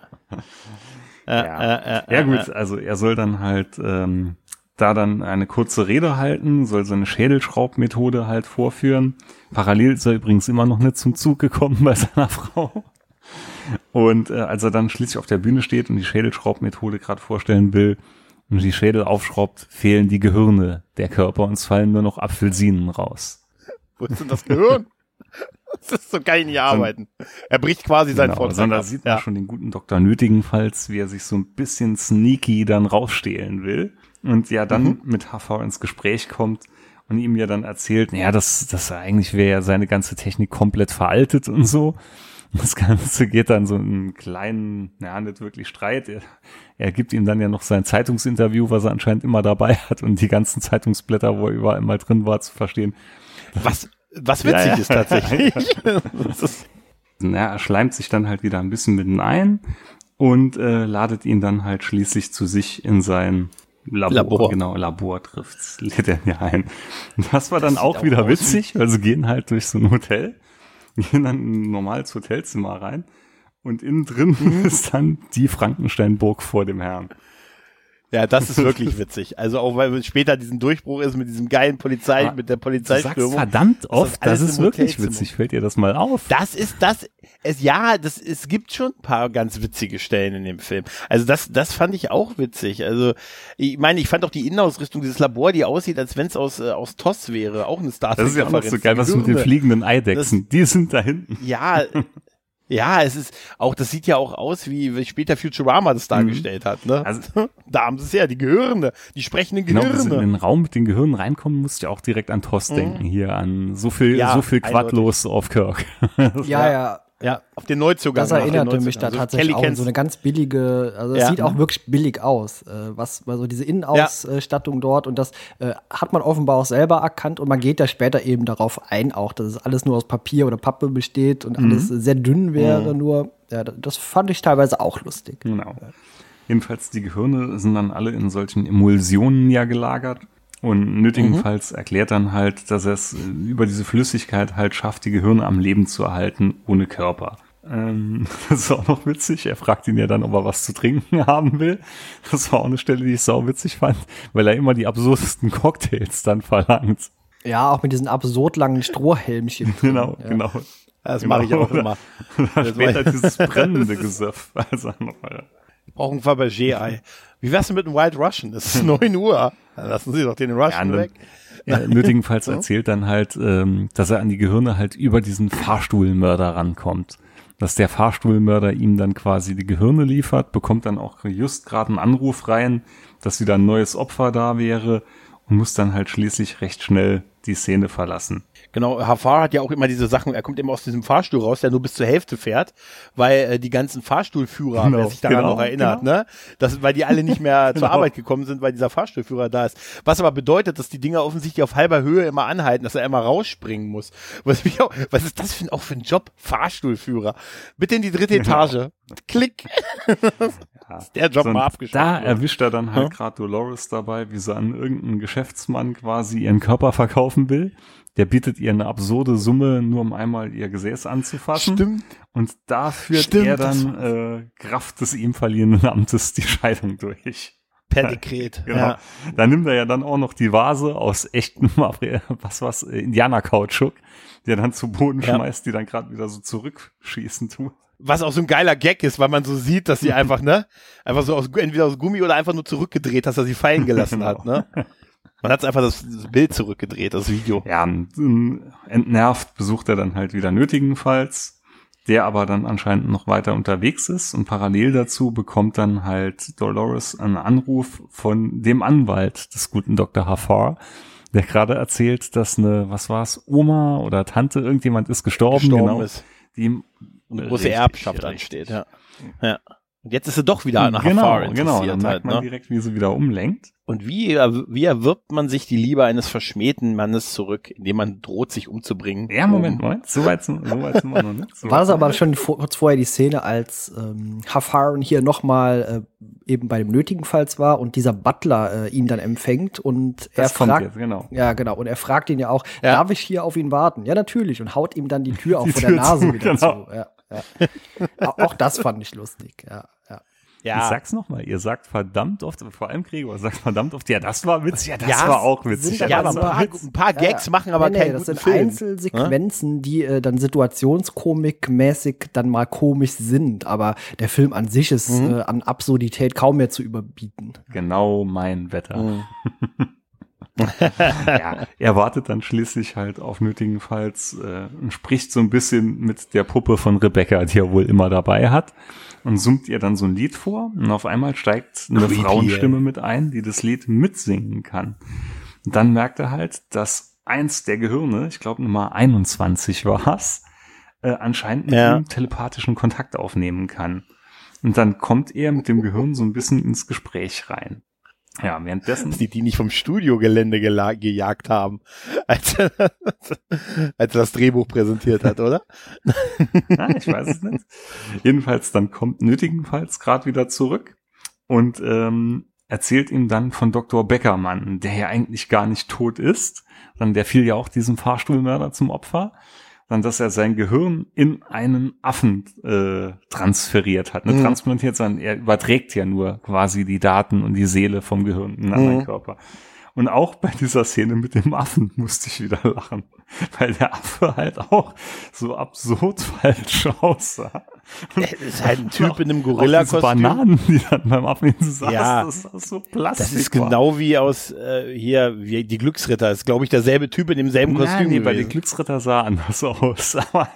Ja, ja, ja, Ja gut, also er soll dann halt ähm, da dann eine kurze Rede halten, soll seine Schädelschraubmethode halt vorführen. Parallel ist er übrigens immer noch nicht zum Zug gekommen bei seiner (laughs) Frau. Und äh, als er dann schließlich auf der Bühne steht und die Schädelschraubmethode gerade vorstellen will und die Schädel aufschraubt, fehlen die Gehirne der Körper und es fallen nur noch Apfelsinen raus. Wo ist denn das Gehirn? Das ist so ich nicht arbeiten. Er bricht quasi seinen Genau, Vortrag da sieht man ja. schon den guten Doktor nötigenfalls, wie er sich so ein bisschen sneaky dann rausstehlen will und ja dann Mhm. mit HV ins Gespräch kommt und ihm ja dann erzählt, ja, das, das eigentlich wäre ja seine ganze Technik komplett veraltet und so. Das Ganze geht dann so einen kleinen, ja, nicht wirklich Streit. Er, er gibt ihm dann ja noch sein Zeitungsinterview, was er anscheinend immer dabei hat und die ganzen Zeitungsblätter, wo er überall mal drin war, zu verstehen. Was, was witzig Ja, ja. ist tatsächlich. (laughs) Das ist, Ja, er schleimt sich dann halt wieder ein bisschen mit ihm ein und äh, ladet ihn dann halt schließlich zu sich in sein Labor. Labor. Genau, Labor trifft's, lädt er ja ein. Und das war dann auch auch wieder aus witzig, weil sie gehen halt durch so ein Hotel, gehen dann normal ins Hotelzimmer rein Und innen drin Mhm. (laughs) ist dann die Frankensteinburg vor dem Herrn. Ja, das ist wirklich witzig. Also auch weil später diesen Durchbruch ist mit diesem geilen Polizei, Aber mit der Polizeistürmung. verdammt oft, alles das ist wirklich Hotelzimmer. witzig. Fällt dir das mal auf? Das ist das, es, ja, das, es gibt schon ein paar ganz witzige Stellen in dem Film. Also das, das fand ich auch witzig. Also, ich meine, ich fand auch die Innenausrüstung dieses Labor, die aussieht, als wenn es aus, äh, aus TOS wäre, auch eine Star Das ist ja auch noch so geil, was mit den fliegenden Eidechsen. Die sind da hinten. Ja, (laughs) ja, es ist auch, das sieht ja auch aus, wie, später Futurama das dargestellt hat, ne? Mhm. Also- (laughs) da haben sie es ja, die Gehirne, die sprechenden Genau, Gehirne. in den Raum mit den Gehirnen reinkommen, musst du ja auch direkt an Toss denken. Hier an so viel, Mhm. Ja, so viel. Quadlos auf Kirk. (laughs) Ja, ja. Ja, auf den Neuzugang. Das erinnerte mich da Also tatsächlich Kelly auch so eine ganz billige, also es Ja. sieht auch wirklich billig aus, äh, was also diese Innenausstattung dort und das äh, hat man offenbar auch selber erkannt und man geht da später eben darauf ein, auch dass es alles nur aus Papier oder Pappe besteht und alles Mhm. sehr dünn wäre, nur ja, das fand ich teilweise auch lustig. Genau. Jedenfalls die Gehirne sind dann alle in solchen Emulsionen ja gelagert. Und nötigenfalls erklärt dann halt, dass er es äh, über diese Flüssigkeit halt schafft, die Gehirne am Leben zu erhalten, ohne Körper. Ähm, (laughs) das ist auch noch witzig. Er fragt ihn ja dann, ob er was zu trinken (laughs) haben will. Das war auch eine Stelle, die ich sau witzig fand, weil er immer die absurdesten (laughs) Cocktails dann verlangt. Ja, auch mit diesen absurd langen Strohhelmchen. Genau, ja. genau. Das mache ich auch immer. Oder später dieses brennende Gesöff. Also nochmal. Brauchen ein Fabergé-Ei. Wie wär's denn mit einem White Russian? Es ist 9 Uhr. Dann lassen Sie doch den Russian Ja, weg. Ja, nötigenfalls erzählt dann halt, ähm, dass er an die Gehirne halt über diesen Fahrstuhlmörder rankommt. Dass der Fahrstuhlmörder ihm dann quasi die Gehirne liefert, bekommt dann auch just gerade einen Anruf rein, dass wieder ein neues Opfer da wäre und muss dann halt schließlich recht schnell die Szene verlassen. Genau, Hafar hat ja auch immer diese Sachen, er kommt immer aus diesem Fahrstuhl raus, der nur bis zur Hälfte fährt, weil äh, die ganzen Fahrstuhlführer, Genau, wer sich daran genau, noch erinnert, genau. ne? Das, weil die alle nicht mehr (laughs) zur Genau. Arbeit gekommen sind, weil dieser Fahrstuhlführer da ist. Was aber bedeutet, dass die Dinger offensichtlich auf halber Höhe immer anhalten, dass er immer rausspringen muss. Was, auch, was ist das für ein, auch für ein Job? Fahrstuhlführer. Bitte in die dritte (laughs) Etage. Klick. Der Job So, mal abgeschafft. Da wird. erwischt er dann halt Ja. gerade Dolores dabei, wie sie an irgendeinen Geschäftsmann quasi ihren Körper verkaufen will. Der bietet ihr eine absurde Summe, nur um einmal ihr Gesäß anzufassen. Stimmt. Und da führt Stimmt, er dann äh, Kraft des ihm verliehenen Amtes die Scheidung durch. Per Dekret. (laughs) Genau. Ja. Da nimmt er ja dann auch noch die Vase aus echtem, (laughs) was was, äh, Indianerkautschuk, der dann zu Boden Ja. schmeißt, die dann gerade wieder so zurückschießen tut. was auch so ein geiler Gag ist, weil man so sieht, dass sie einfach, ne, einfach so aus, entweder aus Gummi oder einfach nur zurückgedreht, dass er sie fallen gelassen Genau. (laughs) hat, ne? Man hat einfach das, Bild zurückgedreht, das Video. Ja, ähm, entnervt besucht er dann halt wieder nötigenfalls, der aber dann anscheinend noch weiter unterwegs ist und parallel dazu bekommt dann halt Dolores einen Anruf von dem Anwalt des guten Dr. Hafar, der gerade erzählt, dass eine, was war's, Oma oder Tante, irgendjemand ist gestorben, Gestorben genau, ist. die ihm eine große Richtig, Erbschaft richtig. ansteht, ja. Ja. Und jetzt ist sie doch wieder an genau, Hafar genau, dann interessiert merkt halt, man ne? direkt, wie sie wieder umlenkt. Und wie, er- wie erwirbt man sich die Liebe eines verschmähten Mannes zurück, indem man droht, sich umzubringen? Ja, Moment, Um- Moment, so weit sind, so weit sind wir noch nicht. So War das weit aber schon vor, kurz vorher die Szene, als ähm, Hafaran hier nochmal äh, eben bei dem Nötigenfalls war und dieser Butler äh, ihn dann empfängt und er das kommt fragt, jetzt, genau. ja genau, und er fragt ihn ja auch, Ja. darf ich hier auf ihn warten? Ja, natürlich, und haut ihm dann die Tür (laughs) auch Die vor Tür der Nase zu, wieder genau. zu. Ja, ja. Au- (laughs) auch das fand ich lustig, ja. ja. Ich Ja, sag's nochmal, ihr sagt verdammt oft, vor allem Gregor sagt verdammt oft, ja, das war witzig, ja, das Ja, war auch witzig. ja, ja, aber ein paar, Witz. ein paar Gags machen aber nee, keinen nee, das sind Film. Einzelsequenzen, die äh, dann Situationskomik-mäßig dann mal komisch sind, aber der Film an sich ist Mhm. äh, an Absurdität kaum mehr zu überbieten. Genau mein Wetter. Mhm. (laughs) (laughs) ja, er wartet dann schließlich halt auf nötigenfalls äh, und spricht so ein bisschen mit der Puppe von Rebecca, die er wohl immer dabei hat und summt ihr dann so ein Lied vor und auf einmal steigt eine Creepy, Frauenstimme mit ein, die das Lied mitsingen kann. Und dann merkt er halt, dass eins der Gehirne, ich glaube Nummer 21 war's, äh, anscheinend mit Ja. ihm telepathischen Kontakt aufnehmen kann. Und dann kommt er mit dem Gehirn so ein bisschen ins Gespräch rein. Ja, währenddessen die die nicht vom Studiogelände gejagt haben, (laughs) als er, als er das Drehbuch präsentiert hat, oder? (laughs) Ja, ich weiß es nicht. Jedenfalls, dann kommt nötigenfalls gerade wieder zurück und ähm, erzählt ihm dann von Dr. Beckermann, der ja eigentlich gar nicht tot ist, sondern der fiel ja auch diesem Fahrstuhlmörder zum Opfer. Dann, dass er sein Gehirn in einen Affen äh, transferiert hat. Ne, Mhm. transplantiert, sondern er überträgt ja nur quasi die Daten und die Seele vom Gehirn in einen anderen Mhm. Körper. Und auch bei dieser Szene mit dem Affen musste ich wieder lachen, weil der Affe halt auch so absurd (laughs) falsch aussah. Das ist halt ein Typ in einem Auch Gorilla-Kostüm. Bananen, die dann beim Affen saßen, Ja. das ist so Plastik. Das ist war. genau wie aus äh, hier, wie die Glücksritter. Das ist, glaube ich, derselbe Typ in demselben Nein, Kostüm. nee, weil die gewesen. Glücksritter sah anders aus. (laughs) Aber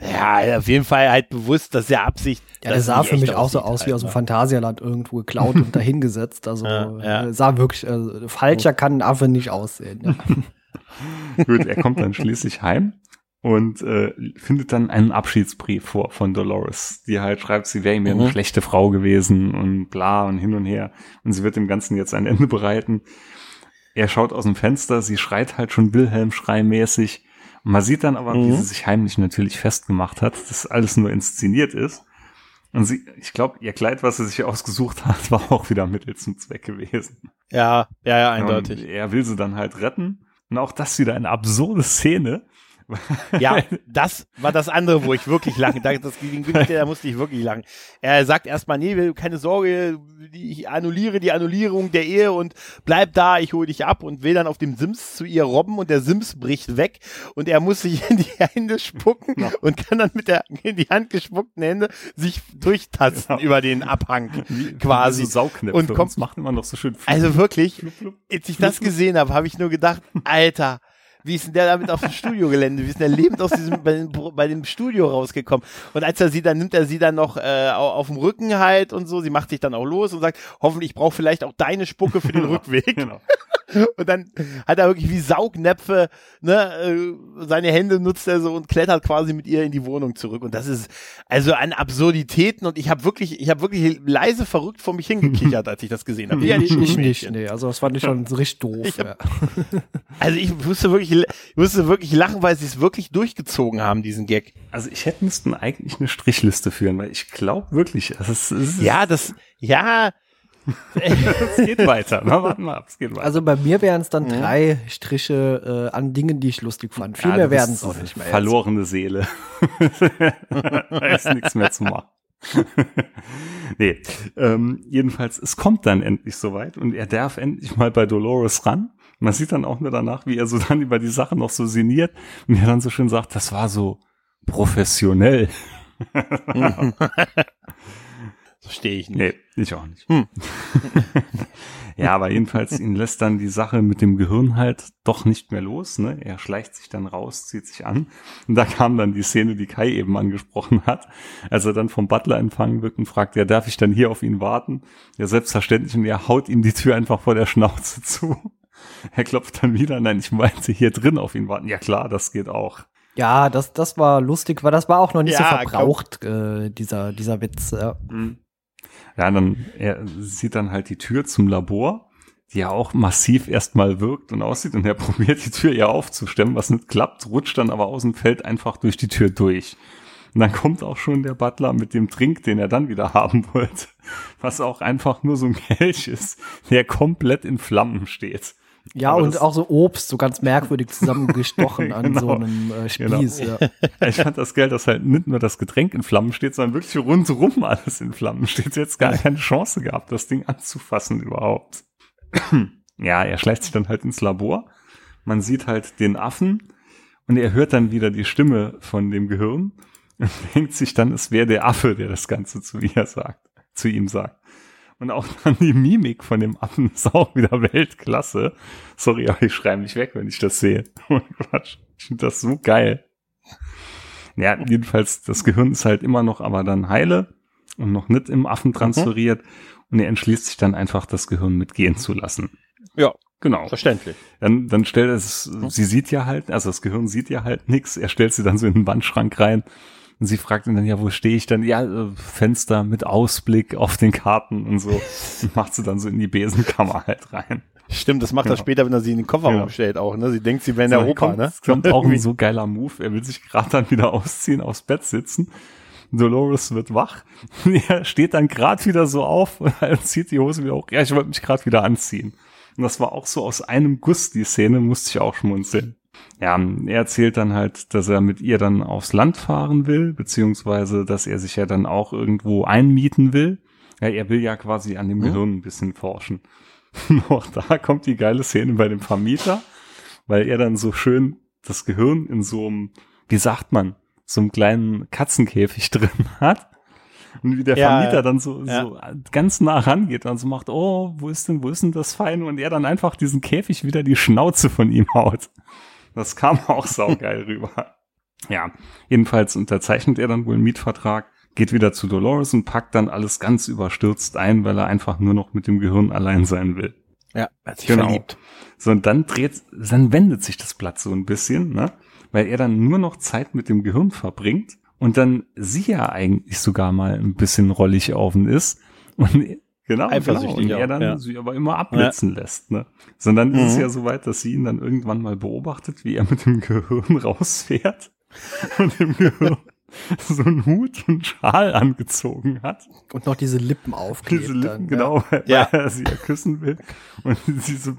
ja, auf jeden Fall halt bewusst, dass er Absicht. Ja, der dass sah für mich auch so aus wie halt, aus dem ne? Phantasialand irgendwo geklaut und (laughs) dahingesetzt. Also Ja, ja. äh, sah wirklich, äh, falscher kann ein Affe nicht aussehen. Ja. (laughs) Gut, er kommt dann schließlich heim und äh, findet dann einen Abschiedsbrief vor von Dolores, die halt schreibt, sie wäre ihm ja eine Mhm. schlechte Frau gewesen und bla und hin und her. Und sie wird dem Ganzen jetzt ein Ende bereiten. Er schaut aus dem Fenster, sie schreit halt schon Wilhelm-Schrei-mäßig. Und Man sieht dann aber, wie Mhm. sie sich heimlich natürlich festgemacht hat, dass alles nur inszeniert ist. Und sie, ich glaube, ihr Kleid, was sie sich ausgesucht hat, (laughs) war auch wieder Mittel zum Zweck gewesen. Ja, ja, ja, eindeutig. Und er will sie dann halt retten. Und auch das wieder eine absurde Szene. Ja, (laughs) das war das andere, wo ich wirklich lachen. Da, das, da musste ich wirklich lachen. Er sagt erstmal, nee, keine Sorge, ich annulliere die Annullierung der Ehe und bleib da, ich hole dich ab und will dann auf dem Sims zu ihr robben und der Sims bricht weg und er muss sich in die Hände spucken Ja. und kann dann mit der in die Hand gespuckten Hände sich durchtasten Ja. über den Abhang Wie- quasi. So Saugnäpfe. Und kommt- macht immer noch so schön. Also wirklich, als ich das gesehen habe, habe ich nur gedacht, Alter, wie ist denn der damit auf dem Studiogelände? Wie ist denn der lebend aus diesem bei, dem, bei dem Studio rausgekommen? Und als er sie dann nimmt, er sie dann noch äh, au- auf dem Rücken halt und so. Sie macht sich dann auch los und sagt, hoffentlich ich brauche vielleicht auch deine Spucke für den (laughs) Rückweg. Genau. Und dann hat er wirklich wie Saugnäpfe, ne, äh, seine Hände nutzt er so und klettert quasi mit ihr in die Wohnung zurück. Und das ist also an Absurditäten. Und ich habe wirklich, ich habe wirklich leise verrückt vor mich hingekichert, als ich das gesehen habe. Ein ich, ich nicht, nee. Also das fand ich schon (laughs) richtig doof. Ich hab- ja. (laughs) Also ich musste wirklich, ich musste wirklich lachen, weil sie es wirklich durchgezogen haben, diesen Gag. Also ich hätte müssten eigentlich eine Strichliste führen, weil ich glaube wirklich, es, ist, es, ist, Ja, das, ja, es geht weiter. Na, warten wir ab, es geht weiter. Also bei mir wären es dann Mhm. drei Striche äh, an Dingen, die ich lustig fand. Viel Ja, mehr werden es auch nicht mehr. jetzt. Verlorene Seele. da (laughs) ist nichts mehr zu machen. (laughs) nee, ähm, jedenfalls, es kommt dann endlich soweit und er darf endlich mal bei Dolores ran. Man sieht dann auch nur danach, wie er so dann über die Sache noch so sinniert und er dann so schön sagt, das war so professionell. (laughs) verstehe ich nicht. Nee, ich auch nicht. Hm. (laughs) ja, aber jedenfalls ihn lässt dann die Sache mit dem Gehirn halt doch nicht mehr los. Ne? Er schleicht sich dann raus, zieht sich an. Und da kam dann die Szene, die Kai eben angesprochen hat. Als er dann vom Butler empfangen wird und fragt, ja, darf ich dann hier auf ihn warten? Ja, selbstverständlich. Und er haut ihm die Tür einfach vor der Schnauze (laughs) zu. Er klopft dann wieder. Nein, ich meinte hier drin auf ihn warten. Ja klar, das geht auch. Ja, das, das war lustig, weil das war auch noch nicht so Ja, verbraucht, äh, dieser, dieser Witz. Ja. Ja, dann er sieht dann halt die Tür zum Labor, die ja auch massiv erstmal wirkt und aussieht und er (laughs) probiert die Tür ja aufzustemmen, was nicht klappt, rutscht dann aber aus und fällt einfach durch die Tür durch. Und dann kommt auch schon der Butler mit dem Trink, den er dann wieder (laughs) haben wollte, was auch einfach nur so ein Kelch ist, der komplett in Flammen steht. Ja, Aber und auch so Obst, so ganz merkwürdig zusammengestochen (laughs) an Genau. so einem äh, Spieß. Ja. Ich fand das geil, dass halt nicht nur das Getränk in Flammen steht, sondern wirklich rundherum alles in Flammen steht. Jetzt gar keine Chance gehabt, das Ding anzufassen überhaupt. (clears throat) Ja, er schleicht sich dann halt ins Labor. Man sieht halt den Affen und er hört dann wieder die Stimme von dem Gehirn und (laughs) denkt sich dann, es wäre der Affe, der das Ganze zu ihr sagt, zu ihm sagt. Und auch dann die Mimik von dem Affen ist auch wieder Weltklasse. Sorry, aber ich schreibe mich weg, wenn ich das sehe. (laughs) Oh Quatsch. Ich finde das so geil. Ja, jedenfalls, das Gehirn ist halt immer noch aber dann heile und noch nicht im Affen transferiert. Und er entschließt sich dann einfach, das Gehirn mitgehen zu lassen. Ja, Genau. verständlich. Dann, dann stellt er es, sie sieht ja halt, also das Gehirn sieht ja halt nix. Er stellt sie dann so in den Wandschrank rein. Und sie fragt ihn dann, ja, wo stehe ich dann? Ja, äh, Fenster mit Ausblick auf den Karten und so. Und (laughs) macht sie dann so in die Besenkammer halt rein. Stimmt, das macht er Ja. später, wenn er sie in den Kofferraum Ja. stellt auch, ne? Sie denkt, sie wären der So, Opa, kommt, ne? Kommt auch ein (laughs) so geiler Move. Er will sich gerade dann wieder ausziehen, aufs Bett sitzen. Dolores wird wach. (laughs) Er steht dann gerade wieder so auf und zieht die Hose wieder hoch. Ja, ich wollte mich gerade wieder anziehen. Und das war auch so aus einem Guss, die Szene, musste ich auch schmunzeln. Ja, er erzählt dann halt, dass er mit ihr dann aufs Land fahren will, beziehungsweise, dass er sich ja dann auch irgendwo einmieten will. Ja, er will ja quasi an dem Mhm. Gehirn ein bisschen forschen. (laughs) Auch da kommt die geile Szene bei dem Vermieter, weil er dann so schön das Gehirn in so einem, wie sagt man, so einem kleinen Katzenkäfig (laughs) drin hat. Und wie der Ja, Vermieter dann so, Ja. so ganz nah rangeht und so macht, oh, wo ist denn, wo ist denn das Feine? Und er dann einfach diesen Käfig wieder die Schnauze von ihm haut. Das kam (laughs) auch saugeil rüber. Ja, jedenfalls unterzeichnet er dann wohl einen Mietvertrag, geht wieder zu Dolores und packt dann alles ganz überstürzt ein, weil er einfach nur noch mit dem Gehirn allein sein will. Ja, er hat sich Genau. verliebt. So, und dann dreht, dann wendet sich das Blatt so ein bisschen, ne? Weil er dann nur noch Zeit mit dem Gehirn verbringt und dann sie ja eigentlich sogar mal ein bisschen rollig auf ihn ist und genau, genau Eifersüchtig und er dann ja. sie aber immer abblitzen lässt, ne? Sondern ist es Mhm. ja so weit, dass sie ihn dann irgendwann mal beobachtet, wie er mit dem Gehirn (laughs) rausfährt und dem Gehirn (laughs) so einen Hut und Schal angezogen hat. Und noch diese Lippen aufklebt. Diese Lippen, dann, genau, (laughs) weil Ja. er sie ja küssen will. Und diese,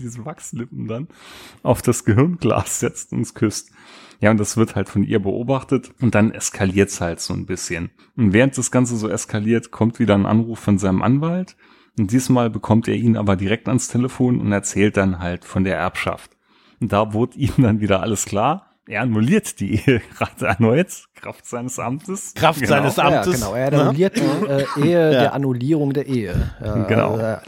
diese Wachslippen dann auf das Gehirnglas setzt und es küsst. Ja, und das wird halt von ihr beobachtet und dann eskaliert's halt so ein bisschen. Und während das Ganze so eskaliert, kommt wieder ein Anruf von seinem Anwalt. Und diesmal bekommt er ihn aber direkt ans Telefon und erzählt dann halt von der Erbschaft. Und da wurde ihm dann wieder alles klar. Er annulliert die Ehe (laughs) gerade erneut, Kraft seines Amtes. Kraft Genau. seines Ja, Amtes. genau. Er ne? annulliert die äh, Ehe der Annullierung der Ehe. Ja, Genau. äh,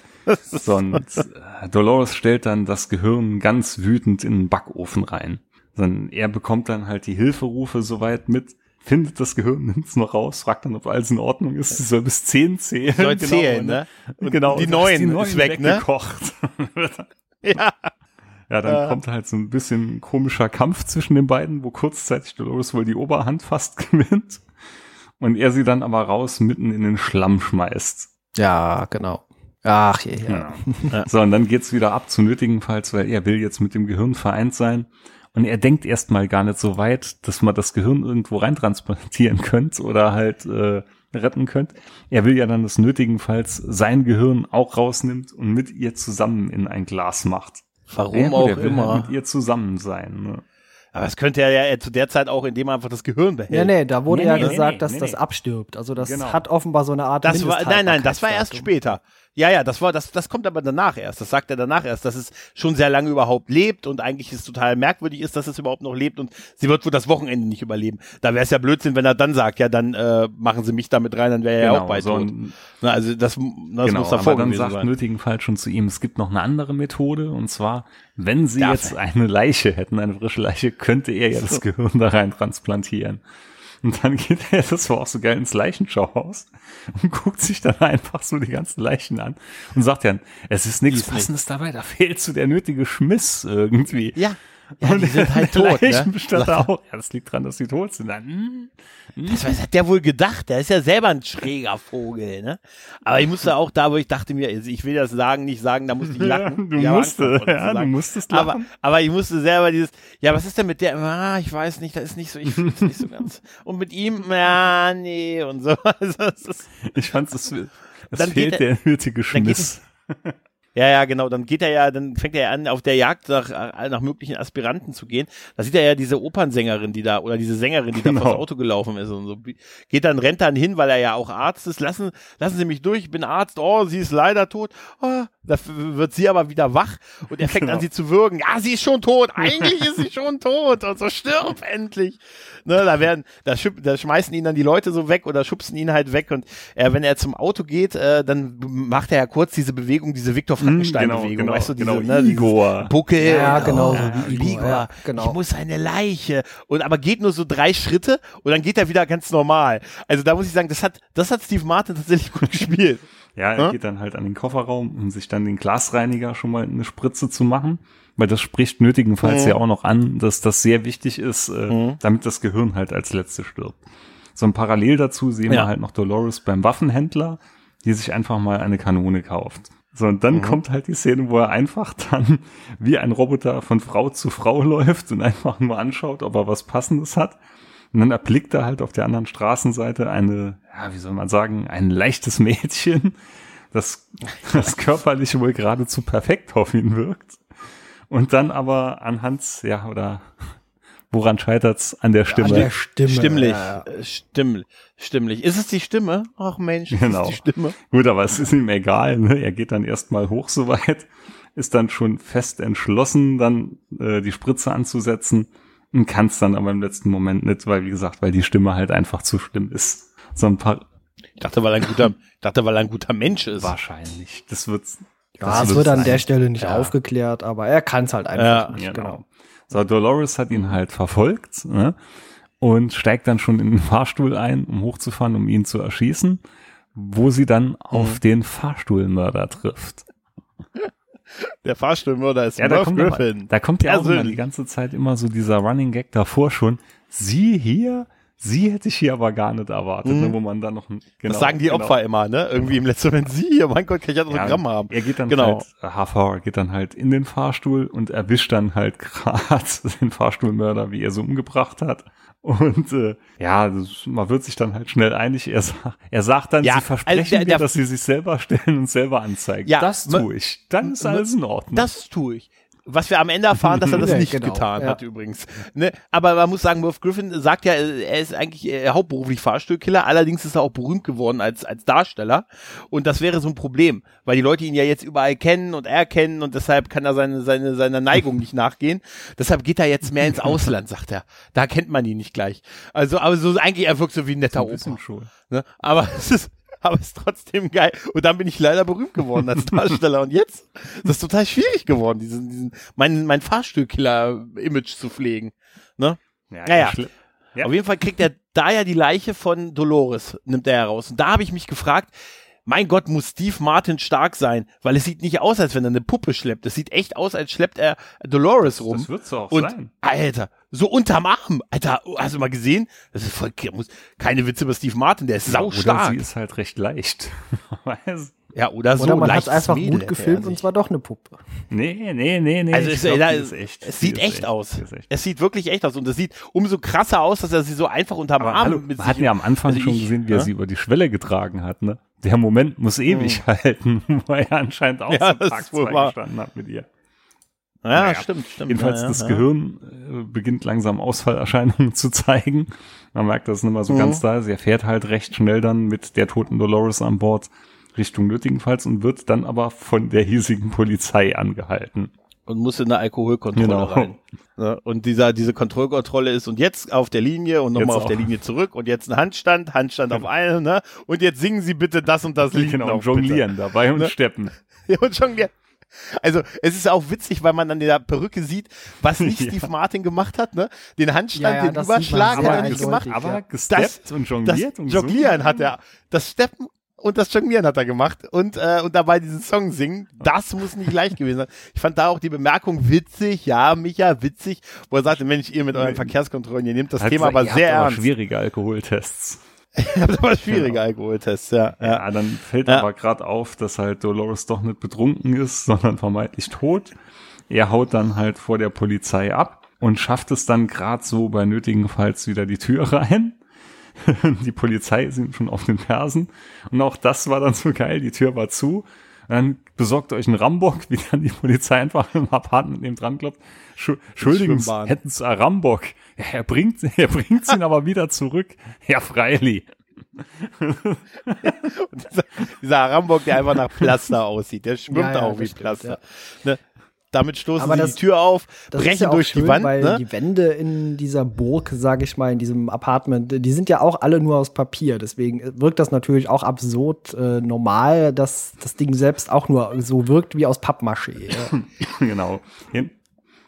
So, und äh, Dolores stellt dann das Gehirn ganz wütend in den Backofen rein. Dann er bekommt dann halt die Hilferufe soweit mit, findet das Gehirn, (laughs) nimmt es noch raus, fragt dann, ob alles in Ordnung ist. Sie soll bis zehn zählen. Soll Genau, zählen, ne? Und genau. die neun ist weg, ne? weggekocht. (laughs) Ja. Ja, dann Ja. kommt halt so ein bisschen komischer Kampf zwischen den beiden, wo kurzzeitig Dolores wohl die Oberhand fast (laughs) gewinnt. Und er sie dann aber raus mitten in den Schlamm schmeißt. ja, genau. Ach je, ja. Ja. So, und dann geht's wieder ab zu nötigenfalls, weil er will jetzt mit dem Gehirn vereint sein. Und er denkt erstmal gar nicht so weit, dass man das Gehirn irgendwo reintransportieren (laughs) könnte oder halt äh, retten könnte. Er will ja dann das nötigenfalls sein Gehirn auch rausnimmt und mit ihr zusammen in ein Glas macht. Warum Ja, gut, auch er will immer. Halt mit ihr zusammen sein. Ne? Aber das könnte er ja zu der Zeit auch, indem er einfach das Gehirn behält. Ja, nee, da wurde Nee, ja nee, gesagt, nee, dass nee, das nee. abstirbt. Also das Genau. hat offenbar so eine Art Das war, nein, nein, das war erst später. Ja, ja, das war, das, das kommt aber danach erst. Das sagt er danach erst, dass es schon sehr lange überhaupt lebt und eigentlich es total merkwürdig ist, dass es überhaupt noch lebt und sie wird wohl das Wochenende nicht überleben. Da wäre es ja Blödsinn, wenn er dann sagt, ja, dann äh, machen sie mich damit rein, dann wäre er ja auch bei so tot. ein- Na, also das, das genau, muss davor aber dann sagt sein. nötigenfalls schon zu ihm, es gibt noch eine andere Methode und zwar, wenn sie Darf jetzt eine Leiche hätten, eine frische Leiche, könnte er ja das Gehirn da rein transplantieren. Und dann geht er, das war auch so geil, ins Leichenschauhaus und guckt sich dann einfach so die ganzen Leichen an und sagt dann, es ist nichts Ist nichts. Passendes dabei, da fehlt so der nötige Schmiss irgendwie. Ja, ja die sind halt (laughs) tot, ne? Leichenbestatter auch. Ja, das liegt dran, dass sie tot sind. Dann, hm, Das, was hat der wohl gedacht? Der ist ja selber ein schräger Vogel, ne? Aber ich musste auch da, wo ich dachte mir, also ich will das sagen, nicht sagen, da musste ich lachen. du Ich musste, davon, ja, du musstest aber, lachen. aber ich musste selber dieses, ja, was ist denn mit der, ah, ich weiß nicht, das ist nicht so, ich es nicht so ganz. (laughs) Und mit ihm, ja, nee, und so. (laughs) Also, ist, Ich fand es, es fehlt er- der nötige Schmiss. Ja, ja, genau, dann geht er ja, dann fängt er ja an, auf der Jagd nach, äh, nach möglichen Aspiranten zu gehen. Da sieht er ja diese Opernsängerin, die da, oder diese Sängerin, die da Genau. vors Auto gelaufen ist und so. Geht dann, rennt dann hin, weil er ja auch Arzt ist. Lassen, lassen Sie mich durch, ich bin Arzt. Oh, sie ist leider tot. Oh, da wird sie aber wieder wach und er fängt Genau. an, sie zu würgen. Ja, sie ist schon tot. Eigentlich ist sie schon tot. Und so stirb endlich. Ne, da werden, da, schub, da schmeißen ihn dann die Leute so weg oder schubsen ihn halt weg und er, wenn er zum Auto geht, äh, dann macht er ja kurz diese Bewegung, diese Viktor Frankenstein-Bewegung, genau, weißt du, diese, genau, ne, Igor. Buckel. Ja, und, genau, oh, so wie Igor, Igor, ja, genau. ich muss eine Leiche. Und aber geht nur so drei Schritte und dann geht er wieder ganz normal. Also da muss ich sagen, das hat, das hat Steve Martin tatsächlich gut (laughs) gespielt. Ja, er Hä? geht dann halt an den Kofferraum, um sich dann den Glasreiniger schon mal in eine Spritze zu machen. Weil das spricht nötigenfalls Mhm. ja auch noch an, dass das sehr wichtig ist, äh, Mhm. damit das Gehirn halt als letzte stirbt. So ein Parallel dazu sehen Ja. wir halt noch Dolores beim Waffenhändler, die sich einfach mal eine Kanone kauft. So, und dann Mhm. kommt halt die Szene, wo er einfach dann (laughs) wie ein Roboter von Frau zu Frau (laughs) läuft und einfach nur anschaut, ob er was Passendes hat. Und dann erblickt er halt auf der anderen Straßenseite eine, ja, wie soll man sagen, ein leichtes (laughs) Mädchen, das, das körperlich wohl geradezu perfekt auf ihn wirkt. Und dann aber anhand, ja, oder woran scheitert's an der Stimme? An der Stimme. Stimmlich. Ja. Äh, Stimm, stimmlich. Ist es die Stimme? Ach Mensch, ist Genau. es die Stimme? Gut, aber es ist ihm egal. Ne? Er geht dann erstmal hoch (laughs) soweit, ist dann schon fest entschlossen, dann äh, die Spritze anzusetzen und kann es dann aber im letzten Moment nicht, weil wie gesagt, weil die Stimme halt einfach zu schlimm ist. So ein paar Ich dachte, weil er ein guter, ich dachte, weil er ein guter Mensch ist. wahrscheinlich. Das wird Ja, es wird wird an sein. der Stelle nicht Ja. aufgeklärt, aber er kann es halt einfach Ja, nicht. Genau. So, Dolores hat ihn halt verfolgt ne? und steigt dann schon in den Fahrstuhl ein, um hochzufahren, um ihn zu erschießen, wo sie dann auf Mhm. den Fahrstuhlmörder trifft. Der Fahrstuhlmörder ist Ja, da Murph kommt, aber, Griffin. da kommt ja auch immer die ganze Zeit immer so dieser Running Gag davor schon. Sie hier, sie hätte ich hier aber gar nicht erwartet, Mhm. ne, wo man dann noch genau, das sagen die genau. Opfer immer, ne? Irgendwie im letzten Moment, sie, oh mein Gott, kann ich ja noch Ja, haben. Er geht dann Genau. halt, äh, HV geht dann halt in den Fahrstuhl und erwischt dann halt (laughs) gerade den Fahrstuhlmörder, wie er so umgebracht hat. Und äh, ja, das, man wird sich dann halt schnell einig. Er, er sagt dann, Ja, sie versprechen also der- mir, der- dass sie sich selber stellen und selber anzeigen. Ja, das tue ich. Dann ist alles in Ordnung. Das tue ich. Was wir am Ende erfahren, dass er das (laughs) nicht genau, getan ja. hat übrigens. Ne? Aber man muss sagen, Murph Griffin sagt ja, er ist eigentlich äh, hauptberuflich Fahrstuhlkiller, allerdings ist er auch berühmt geworden als, als Darsteller. Und das wäre so ein Problem, weil die Leute ihn ja jetzt überall kennen und erkennen und deshalb kann er seine, seine, seiner Neigung nicht nachgehen. Deshalb geht er jetzt mehr ins Ausland, (laughs) sagt er. Da kennt man ihn nicht gleich. Also, aber so eigentlich, er wirkt so wie ein netter Opa. Ne? Aber (laughs) es ist, (laughs) aber es ist trotzdem geil. Und dann bin ich leider berühmt geworden als (laughs) Darsteller. Und jetzt das ist total schwierig geworden, diesen, diesen, mein, mein Fahrstuhlkiller-Image zu pflegen. Ne? Ja, Naja. Ja. Auf jeden Fall kriegt er da ja die Leiche von Dolores, nimmt er heraus. Und da habe ich mich gefragt, mein Gott, muss Steve Martin stark sein, weil es sieht nicht aus, als wenn er eine Puppe schleppt. Es sieht echt aus, als schleppt er Dolores rum. Das wird's auch Und sein. Alter, so unterm Arm, Alter, hast du mal gesehen? Das ist voll, muss, keine Witze über Steve Martin, der ist sau stark. sie ist halt recht leicht. (laughs) Weiß- Ja, oder so. Oder man hat einfach Mädel gut gefilmt und zwar doch eine Puppe. nee, nee, nee, nee. Also ich es, glaub, da, ist echt. es sieht ist echt, aus. Echt. Es sieht wirklich echt aus und es sieht umso krasser aus, dass er sie so einfach unterm Aber Arm hallo, mit wir sich- hatten ja am Anfang also (laughs) schon ich- gesehen, wie er ja? sie über die Schwelle getragen hat. Ne? Der Moment muss ewig halten, (laughs) weil er anscheinend auch Ja, so das Tag zwei gestanden hat mit ihr. Ja, Naja, stimmt, stimmt. Jedenfalls ja, das ja, Gehirn äh, beginnt langsam Ausfallerscheinungen (laughs) zu zeigen. Man merkt, dass es nicht mehr so Mhm. ganz da ist. Er fährt halt recht schnell dann mit der toten Dolores an Bord Richtung Nötigenfalls und wird dann aber von der hiesigen Polizei angehalten. Und muss in eine Alkoholkontrolle Genau. rein. Ja, und dieser, diese Kontrollkontrolle ist und jetzt auf der Linie und nochmal auf der. Linie zurück und jetzt ein Handstand, Handstand auf eine, ne? Und jetzt singen Sie bitte das und das Lied Genau, noch, und jonglieren dabei und Ne? steppen. (laughs) Ja, und jonglieren. Also, es ist auch witzig, weil man an der Perücke sieht, was (laughs) nicht Ja. Steve Martin gemacht hat, ne? Den Handstand, Ja, ja, den das Überschlag hat er nicht gemacht. Aber gesteppt und Das jongliert und Jonglieren so. hat er. Das Steppen und das Jonglieren hat er gemacht und, äh, und dabei diesen Song singen. Das muss nicht leicht gewesen sein. Ich fand da auch die Bemerkung witzig, ja, Micha, witzig, wo er sagte, Mensch, ihr mit euren Verkehrskontrollen, ihr nehmt das Hat Thema gesagt, aber ihr sehr habt aber ernst. schwierige Alkoholtests. (laughs) Ihr habt aber schwierige Alkoholtests, ja. ja. Ja, dann fällt Ja. aber gerade auf, dass halt Dolores doch nicht betrunken ist, (laughs) sondern vermeintlich tot. Er haut dann halt vor der Polizei ab und schafft es dann gerade so bei nötigenfalls wieder die Tür rein. (laughs) die Polizei sind schon auf den Fersen. Und auch das war dann so geil, die Tür war zu. Und dann besorgt euch einen Rambock, (laughs) wie dann die Polizei einfach im Apartment neben dran klopft. Schwimmbahn. hätten Sie einen Rambock. Ja, er bringt, (laughs) er bringt ihn aber wieder zurück. Ja, freilich. Und dieser, dieser Rambock, der einfach nach Pflaster aussieht, der schwimmt Ja, ja, auch wie stimmt, Pflaster. Ne? Damit stoßen Aber sie das- die Tür auf, Das brechen ist ja auch durch schön, die Wand. weil Ne? die Wände in dieser Burg, sage ich mal, in diesem Apartment, die sind ja auch alle nur aus Papier. Deswegen wirkt das natürlich auch absurd äh, normal, dass das Ding selbst auch nur so wirkt wie aus Pappmaché. Ja. (laughs) genau. Hin-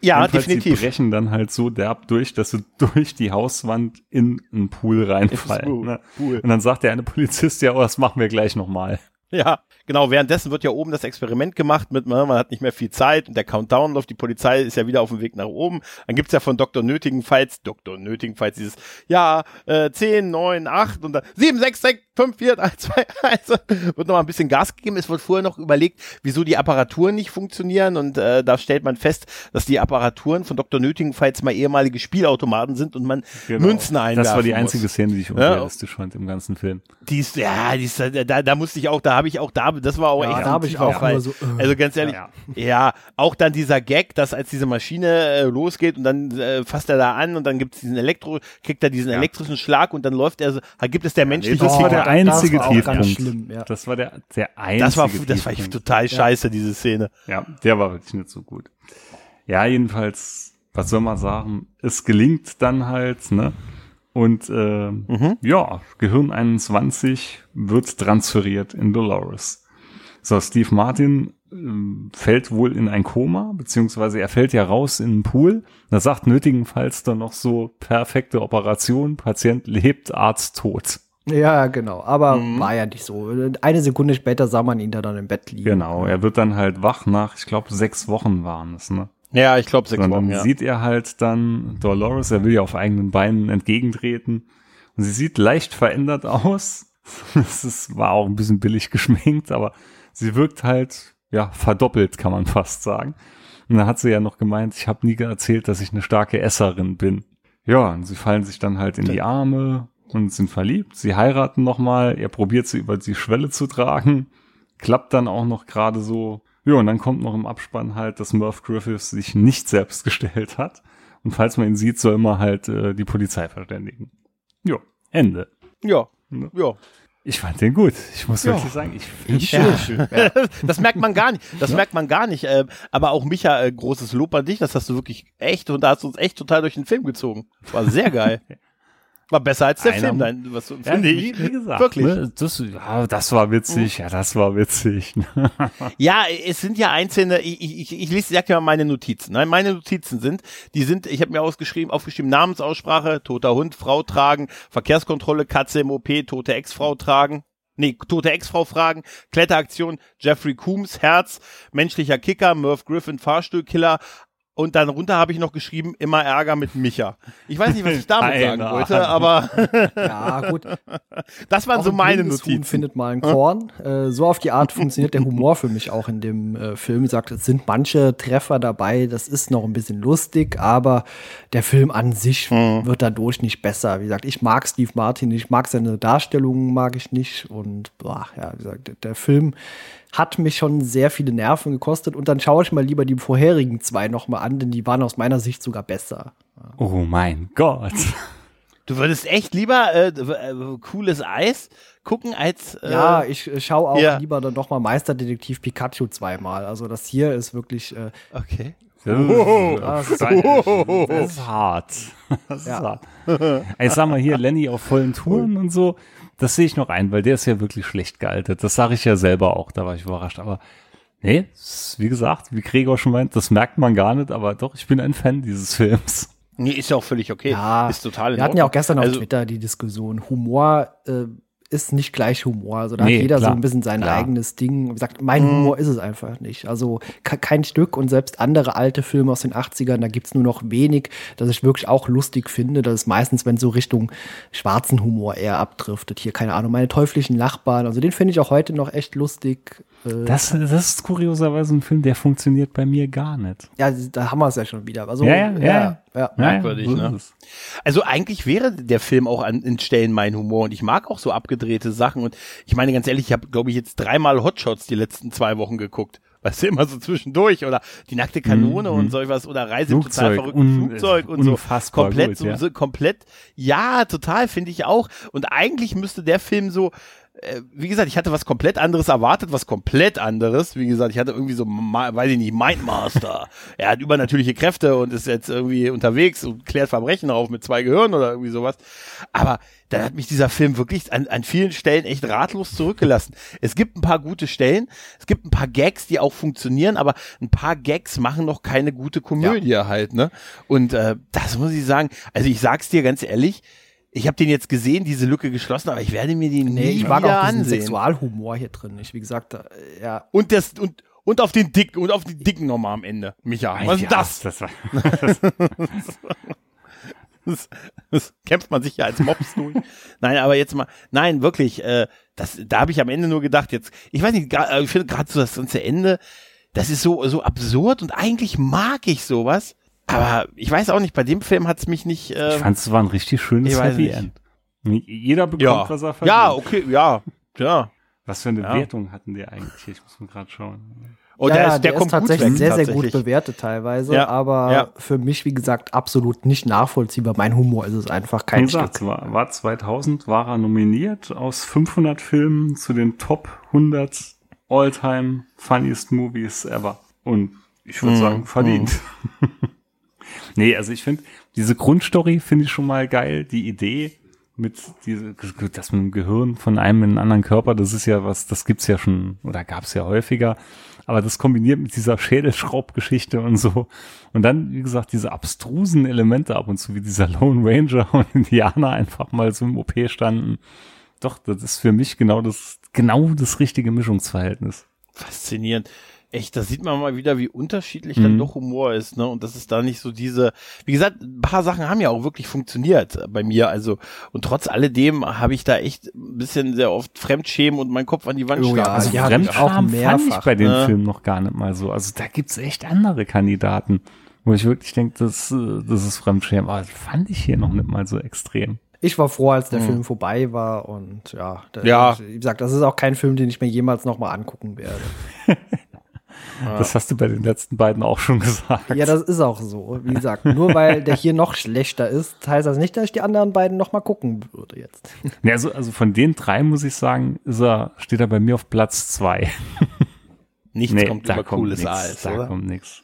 Ja, Jedenfalls, definitiv. Die brechen dann halt so derb durch, dass sie (laughs) durch die Hauswand in einen Pool reinfallen. Pool, Ne? Pool. Und dann sagt der eine Polizist, ja, oh, das machen wir gleich nochmal. (laughs) Ja, genau. Währenddessen wird ja oben das Experiment gemacht mit, ne, man hat nicht mehr viel Zeit und der Countdown läuft. Die Polizei ist ja wieder auf dem Weg nach oben. Dann gibt's ja von Dr. Nötigenfalls, Dr. Nötigenfalls dieses, ja, äh, 10, 9, 8 und dann 7, 6, 6, 5, 4, 3, 2, 1. Wird noch mal ein bisschen Gas gegeben. Es wird vorher noch überlegt, wieso die Apparaturen nicht funktionieren und äh, da stellt man fest, dass die Apparaturen von Dr. Nötigenfalls mal ehemalige Spielautomaten sind und man Münzen einwerfen Genau. Das war die muss. einzige Szene, die ich unrealistisch fand im ganzen Film. Die ist, ja, die ist, da, da musste ich auch, da habe ich auch da, das war auch Ja, echt da habe ich auch Fall. so, äh. Also ganz ehrlich, Ja. ja. auch dann dieser Gag, dass als diese Maschine äh, losgeht und dann äh, fasst er da an und dann gibt es diesen Elektro, kriegt er diesen Ja. elektrischen Schlag und dann läuft er, so, gibt es der menschliche das war Sieg- der das einzige war auch ganz Tiefpunkt. schlimm, ja. Das war der, der einzige das war, das war total scheiße, diese Szene. Ja, der war wirklich nicht so gut. Ja, jedenfalls, was soll man sagen? Es gelingt dann halt, ne? Und äh, Mhm. ja, Gehirn 21 wird transferiert in Dolores. So, Steve Martin ähm, fällt wohl in ein Koma, beziehungsweise er fällt ja raus in den Pool. Da sagt nötigenfalls dann noch so perfekte Operation, Patient lebt, Arzt tot. Ja, genau. Aber Mhm. war ja nicht so. Eine Sekunde später sah man ihn da dann im Bett liegen. Genau, er wird dann halt wach nach, ich glaube, sechs Wochen waren es, ne? Ja, ich glaube sechs Wochen, ja. sieht er halt dann Dolores, er will ja auf eigenen Beinen entgegentreten. Und sie sieht leicht verändert aus. (laughs) Es ist, war auch ein bisschen billig geschminkt, aber sie wirkt halt, ja, verdoppelt, kann man fast sagen. Und dann hat sie ja noch gemeint, ich habe nie erzählt, dass ich eine starke Esserin bin. Ja, und sie fallen sich dann halt in die Arme und sind verliebt. Sie heiraten nochmal, er probiert sie über die Schwelle zu tragen, klappt dann auch noch gerade so. Ja, und dann kommt noch im Abspann halt, dass Murph Griffiths sich nicht selbst (laughs) gestellt hat. Und falls man ihn sieht, soll immer halt äh, die Polizei verständigen. Jo, Ende. Ja, Ne? ja. Ich fand den gut. Ich muss Ja. wirklich sagen, ich finde Ja. schön. Das merkt man gar nicht. Das merkt man gar nicht. Ähm, aber auch Micha, äh, großes Lob an dich. Das hast du wirklich echt und da hast du uns echt total durch den Film gezogen. War sehr geil. (laughs) War besser als der Einer- Film, dein, was Ja, finde ich. wie, gesagt, Wirklich. Ne, das, ja, das war witzig, ja, das war witzig. (laughs) Ja, es sind ja einzelne, ich, ich, ich, ich lese, sag dir mal meine Notizen. Nein, meine Notizen sind, die sind, ich habe mir ausgeschrieben, aufgeschrieben, Namensaussprache, toter Hund, Frau tragen, Verkehrskontrolle, Katze im OP, tote Ex-Frau tragen. Nee, tote Ex-Frau fragen, Kletteraktion, Jeffrey Coombs, Herz, menschlicher Kicker, Murph Griffin, Fahrstuhlkiller, und dann runter habe ich noch geschrieben, immer Ärger mit Micha. Ich weiß nicht, was ich damit sagen wollte, aber (laughs) Ja, gut. das waren Auch so ein meine blindes Huhn Notizen. findet mal ein Korn. Äh, so auf die Art funktioniert der Humor für mich auch in dem äh, Film. Wie gesagt, es sind manche Treffer dabei, das ist noch ein bisschen lustig, aber der Film an sich Mhm. wird dadurch nicht besser. Wie gesagt, ich mag Steve Martin, ich mag seine Darstellungen, mag ich nicht. Und boah, ja, wie gesagt, der, der Film hat mich schon sehr viele Nerven gekostet. Und dann schaue ich mal lieber die vorherigen zwei nochmal an, denn die waren aus meiner Sicht sogar besser. Oh mein Gott. (laughs) Du würdest echt lieber äh, äh, cooles Eis gucken als äh, Ja, ich äh, schaue auch ja. lieber dann nochmal Meisterdetektiv Pikachu zweimal. Also das hier ist wirklich, äh, okay. Das ist, das ist hart. Das ist Ja. hart. Ey, sag mal hier, Lenny auf vollen Touren und so, das sehe ich noch ein, weil der ist ja wirklich schlecht gealtert. Das sage ich ja selber auch, da war ich überrascht. Aber nee, wie gesagt, wie Gregor schon meint, das merkt man gar nicht, aber doch, ich bin ein Fan dieses (laughs) Films. Nee, ist ja auch völlig okay. Ja, ist total in wir hatten ja auch gestern auf also, Twitter die Diskussion. Humor äh, ist nicht gleich Humor. Also da Nee, hat jeder klar, so ein bisschen sein klar. eigenes Ding. Wie gesagt, mein Mhm. Humor ist es einfach nicht. Also ke- kein Stück und selbst andere alte Filme aus den 80ern, da gibt's nur noch wenig, das ich wirklich auch lustig finde. Das ist meistens, wenn so Richtung schwarzen Humor eher abdriftet. Hier, keine Ahnung, meine teuflischen Nachbarn. Also den finde ich auch heute noch echt lustig. Äh, Das, das ist kurioserweise ein Film, der funktioniert bei mir gar nicht. ja, da haben wir es ja schon wieder. Also, Ja, ja, ja, ja. ja. Merkwürdig, so ne? also eigentlich wäre der Film auch an in Stellen mein Humor und ich mag auch so abgedrehte Sachen und ich meine ganz ehrlich, ich habe glaube ich jetzt dreimal Hotshots die letzten zwei Wochen geguckt. Weißt du, immer so zwischendurch oder die nackte Kanone Mhm. und so was oder Reise im total Flugzeug, verrückten un- Flugzeug und so. Komplett, gut, so, ja. so, komplett, ja, total, finde ich auch. Und eigentlich müsste der Film so, wie gesagt, ich hatte was komplett anderes erwartet, was komplett anderes. Wie gesagt, ich hatte irgendwie so, weiß ich nicht, Mindmaster. (laughs) er hat übernatürliche Kräfte und ist jetzt irgendwie unterwegs und klärt Verbrechen auf mit zwei Gehirnen oder irgendwie sowas. Aber dann hat mich dieser Film wirklich an, an vielen Stellen echt ratlos zurückgelassen. Es gibt ein paar gute Stellen, es gibt ein paar Gags, die auch funktionieren, aber ein paar Gags machen noch keine gute Komödie halt, ne? Und äh, das muss ich sagen, also ich sag's dir ganz ehrlich, ich habe den jetzt gesehen, diese Lücke geschlossen, aber ich werde mir die nie Nee, ich mag wieder auch diesen ansehen. Sexualhumor hier drin. Ich, wie gesagt, da, ja, Und das und und auf den dicken und auf die dicken nochmal am Ende. Micha, was ist Ja, das? das war, (laughs) Das, das kämpft man sich ja als Mops durch. nein, aber jetzt mal, nein, wirklich, äh, das, da habe ich am Ende nur gedacht, jetzt, ich weiß nicht, gra- äh, ich finde gerade so das ganze Ende, das ist so, so absurd und eigentlich mag ich sowas, aber ich weiß auch nicht, bei dem Film hat's mich nicht, ich äh, fand, es war ein richtig schönes ich weiß Happy nicht. End. Jeder bekommt, ja, was er verdient. ja, okay, ja, ja. Was für eine Ja. Wertung hatten die eigentlich? Ich muss mal gerade schauen. Oh, ja, der, ist, der, kommt tatsächlich gut weg, sehr, sehr tatsächlich. gut bewertet teilweise, Ja, aber ja. für mich, wie gesagt, absolut nicht nachvollziehbar. Mein Humor ist es einfach kein Stück. war, war 2000, war er nominiert aus 500 Filmen zu den Top 100 All-Time Funniest Movies ever. Und ich würde Mhm. sagen, verdient. (laughs) nee, also ich finde, diese Grundstory finde ich schon mal geil. Die Idee mit diese, das mit dem Gehirn von einem in einen anderen Körper, das ist ja was, das gibt's ja schon, oder gab's ja häufiger. Aber das kombiniert mit dieser Schädelschraubgeschichte und so. Und dann, wie gesagt, diese abstrusen Elemente ab und zu, wie dieser Lone Ranger und Indianer einfach mal so im OP standen. Doch, das ist für mich genau das, genau das richtige Mischungsverhältnis. Faszinierend. Echt, da sieht man mal wieder, wie unterschiedlich Mhm. dann doch Humor ist, ne? Und das ist da nicht so diese, wie gesagt, ein paar Sachen haben ja auch wirklich funktioniert bei mir, also, und trotz alledem habe ich da echt ein bisschen sehr oft Fremdschämen und meinen Kopf an die Wand Oh ja, also auch Fremdscham fand ich bei den ne? Filmen noch gar nicht mal so. Also da gibt's echt andere Kandidaten, wo ich wirklich denke, das, äh, das ist Fremdschämen. Aber das fand ich hier noch nicht mal so extrem. Ich war froh, als der Mhm. Film vorbei war und ja, der, Ja. wie gesagt, das ist auch kein Film, den ich mir jemals noch mal angucken werde. (laughs) Das hast du bei den letzten beiden auch schon gesagt. Ja, das ist auch so. Wie gesagt, nur weil der hier noch schlechter ist, heißt das nicht, dass ich die anderen beiden noch mal gucken würde jetzt. Nee, also, also von den drei muss ich sagen, ist er, steht er bei mir auf Platz zwei. Nichts kommt da über kommt cooles nix, Eis, Da oder? kommt nix.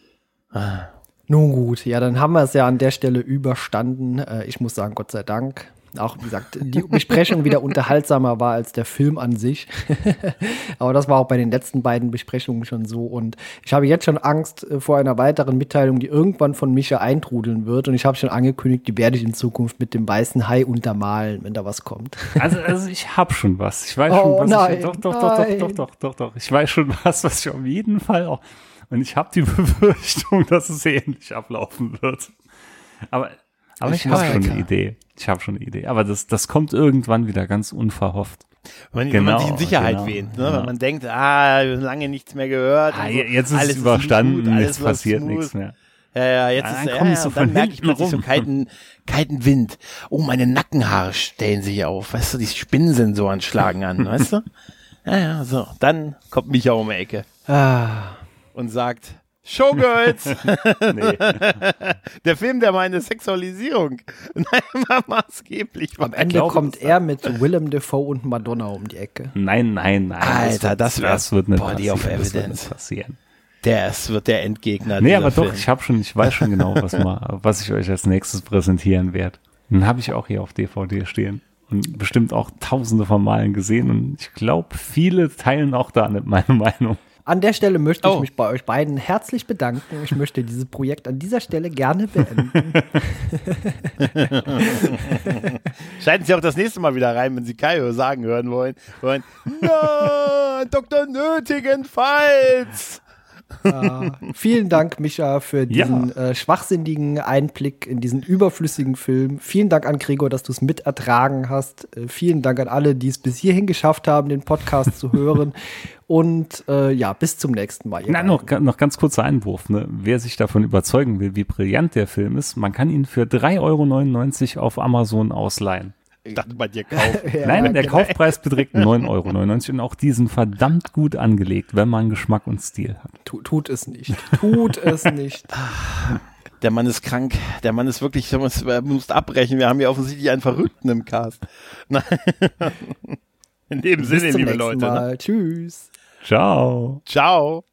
Nun gut, ja, dann haben wir es ja an der Stelle überstanden. Äh, ich muss sagen, Gott sei Dank. Auch wie gesagt, die Besprechung wieder unterhaltsamer war als der Film an sich. (laughs) Aber das war auch bei den letzten beiden Besprechungen schon so. Und ich habe jetzt schon Angst äh, vor einer weiteren Mitteilung, die irgendwann von Micha eintrudeln wird. Und ich habe schon angekündigt, die werde ich in Zukunft mit dem weißen Hai untermalen, wenn da was kommt. (laughs) Also, also ich habe schon was. Ich weiß Oh, schon, was nein, ich. Doch, doch, doch, nein. doch, doch, doch, doch, doch. Ich weiß schon was, was ich auf jeden Fall auch. Und ich habe die (laughs) Befürchtung, dass es ähnlich ablaufen wird. Aber, aber ich, Ich habe schon eine Idee. Ich habe schon eine Idee. Aber das, das kommt irgendwann wieder ganz unverhofft. Wenn, wenn man Genau, sich in Sicherheit genau, wähnt, ne? ja. wenn man denkt, ah, lange nichts mehr gehört. Ah, so. jetzt ist Alles es überstanden, smooth, alles jetzt passiert smooth. nichts mehr. Ja, ja, jetzt Ja, ist dann ja, komm ich ja, so dann merke ich plötzlich so rum. kalten, kalten Wind. Oh, meine Nackenhaare stellen sich auf. Weißt du, die Spinnensensoren schlagen an, weißt du? (laughs) Ja, ja, so. Dann kommt Micha um die Ecke Ah, und sagt, Showgirls, (laughs) Nee. (laughs) der Film, der meine Sexualisierung (laughs) nein, maßgeblich am Ende kommt das- er mit Willem Dafoe und Madonna um die Ecke. Nein, nein, nein. Alter, wird- das wird nicht Body of passieren, das wird Evidence. nicht passieren. Der ist, wird der Endgegner. Nee, aber doch, Film. ich habe schon, ich weiß schon genau, was mal, was ich euch als nächstes präsentieren werde. Den habe ich auch hier auf DVD stehen und bestimmt auch tausende von Malen gesehen und ich glaube, viele teilen auch da nicht meine Meinung. An der Stelle möchte ich Oh. mich bei euch beiden herzlich bedanken. Ich möchte dieses Projekt an dieser Stelle gerne beenden. (laughs) Schalten Sie auch das nächste Mal wieder rein, wenn Sie Kaio sagen hören wollen. wollen Nein, Dr. Nötigenfalls! Äh, vielen Dank, Micha, für diesen äh, schwachsinnigen Einblick in diesen überflüssigen Film. Vielen Dank an Gregor, dass du es mit ertragen hast. Äh, vielen Dank an alle, die es bis hierhin geschafft haben, den Podcast zu hören. (laughs) Und äh, ja, bis zum nächsten Mal. Na, noch, noch ganz kurzer Einwurf. Ne? Wer sich davon überzeugen will, wie brillant der Film ist, man kann ihn für 3,99 Euro auf Amazon ausleihen. Ich dachte bei dir kaufen. (laughs) Ja, Nein, der genau. Kaufpreis beträgt (laughs) 9,99 Euro und auch diesen verdammt gut angelegt, wenn man Geschmack und Stil hat. Tu, tut es nicht. Tut es nicht. (laughs) Der Mann ist krank. Der Mann ist wirklich, er muss, muss abbrechen. Wir haben hier offensichtlich einen Verrückten im Cast. Nein. In dem Bis Sinne, zum liebe Leute. Ne? Tschüss. Ciao. Ciao.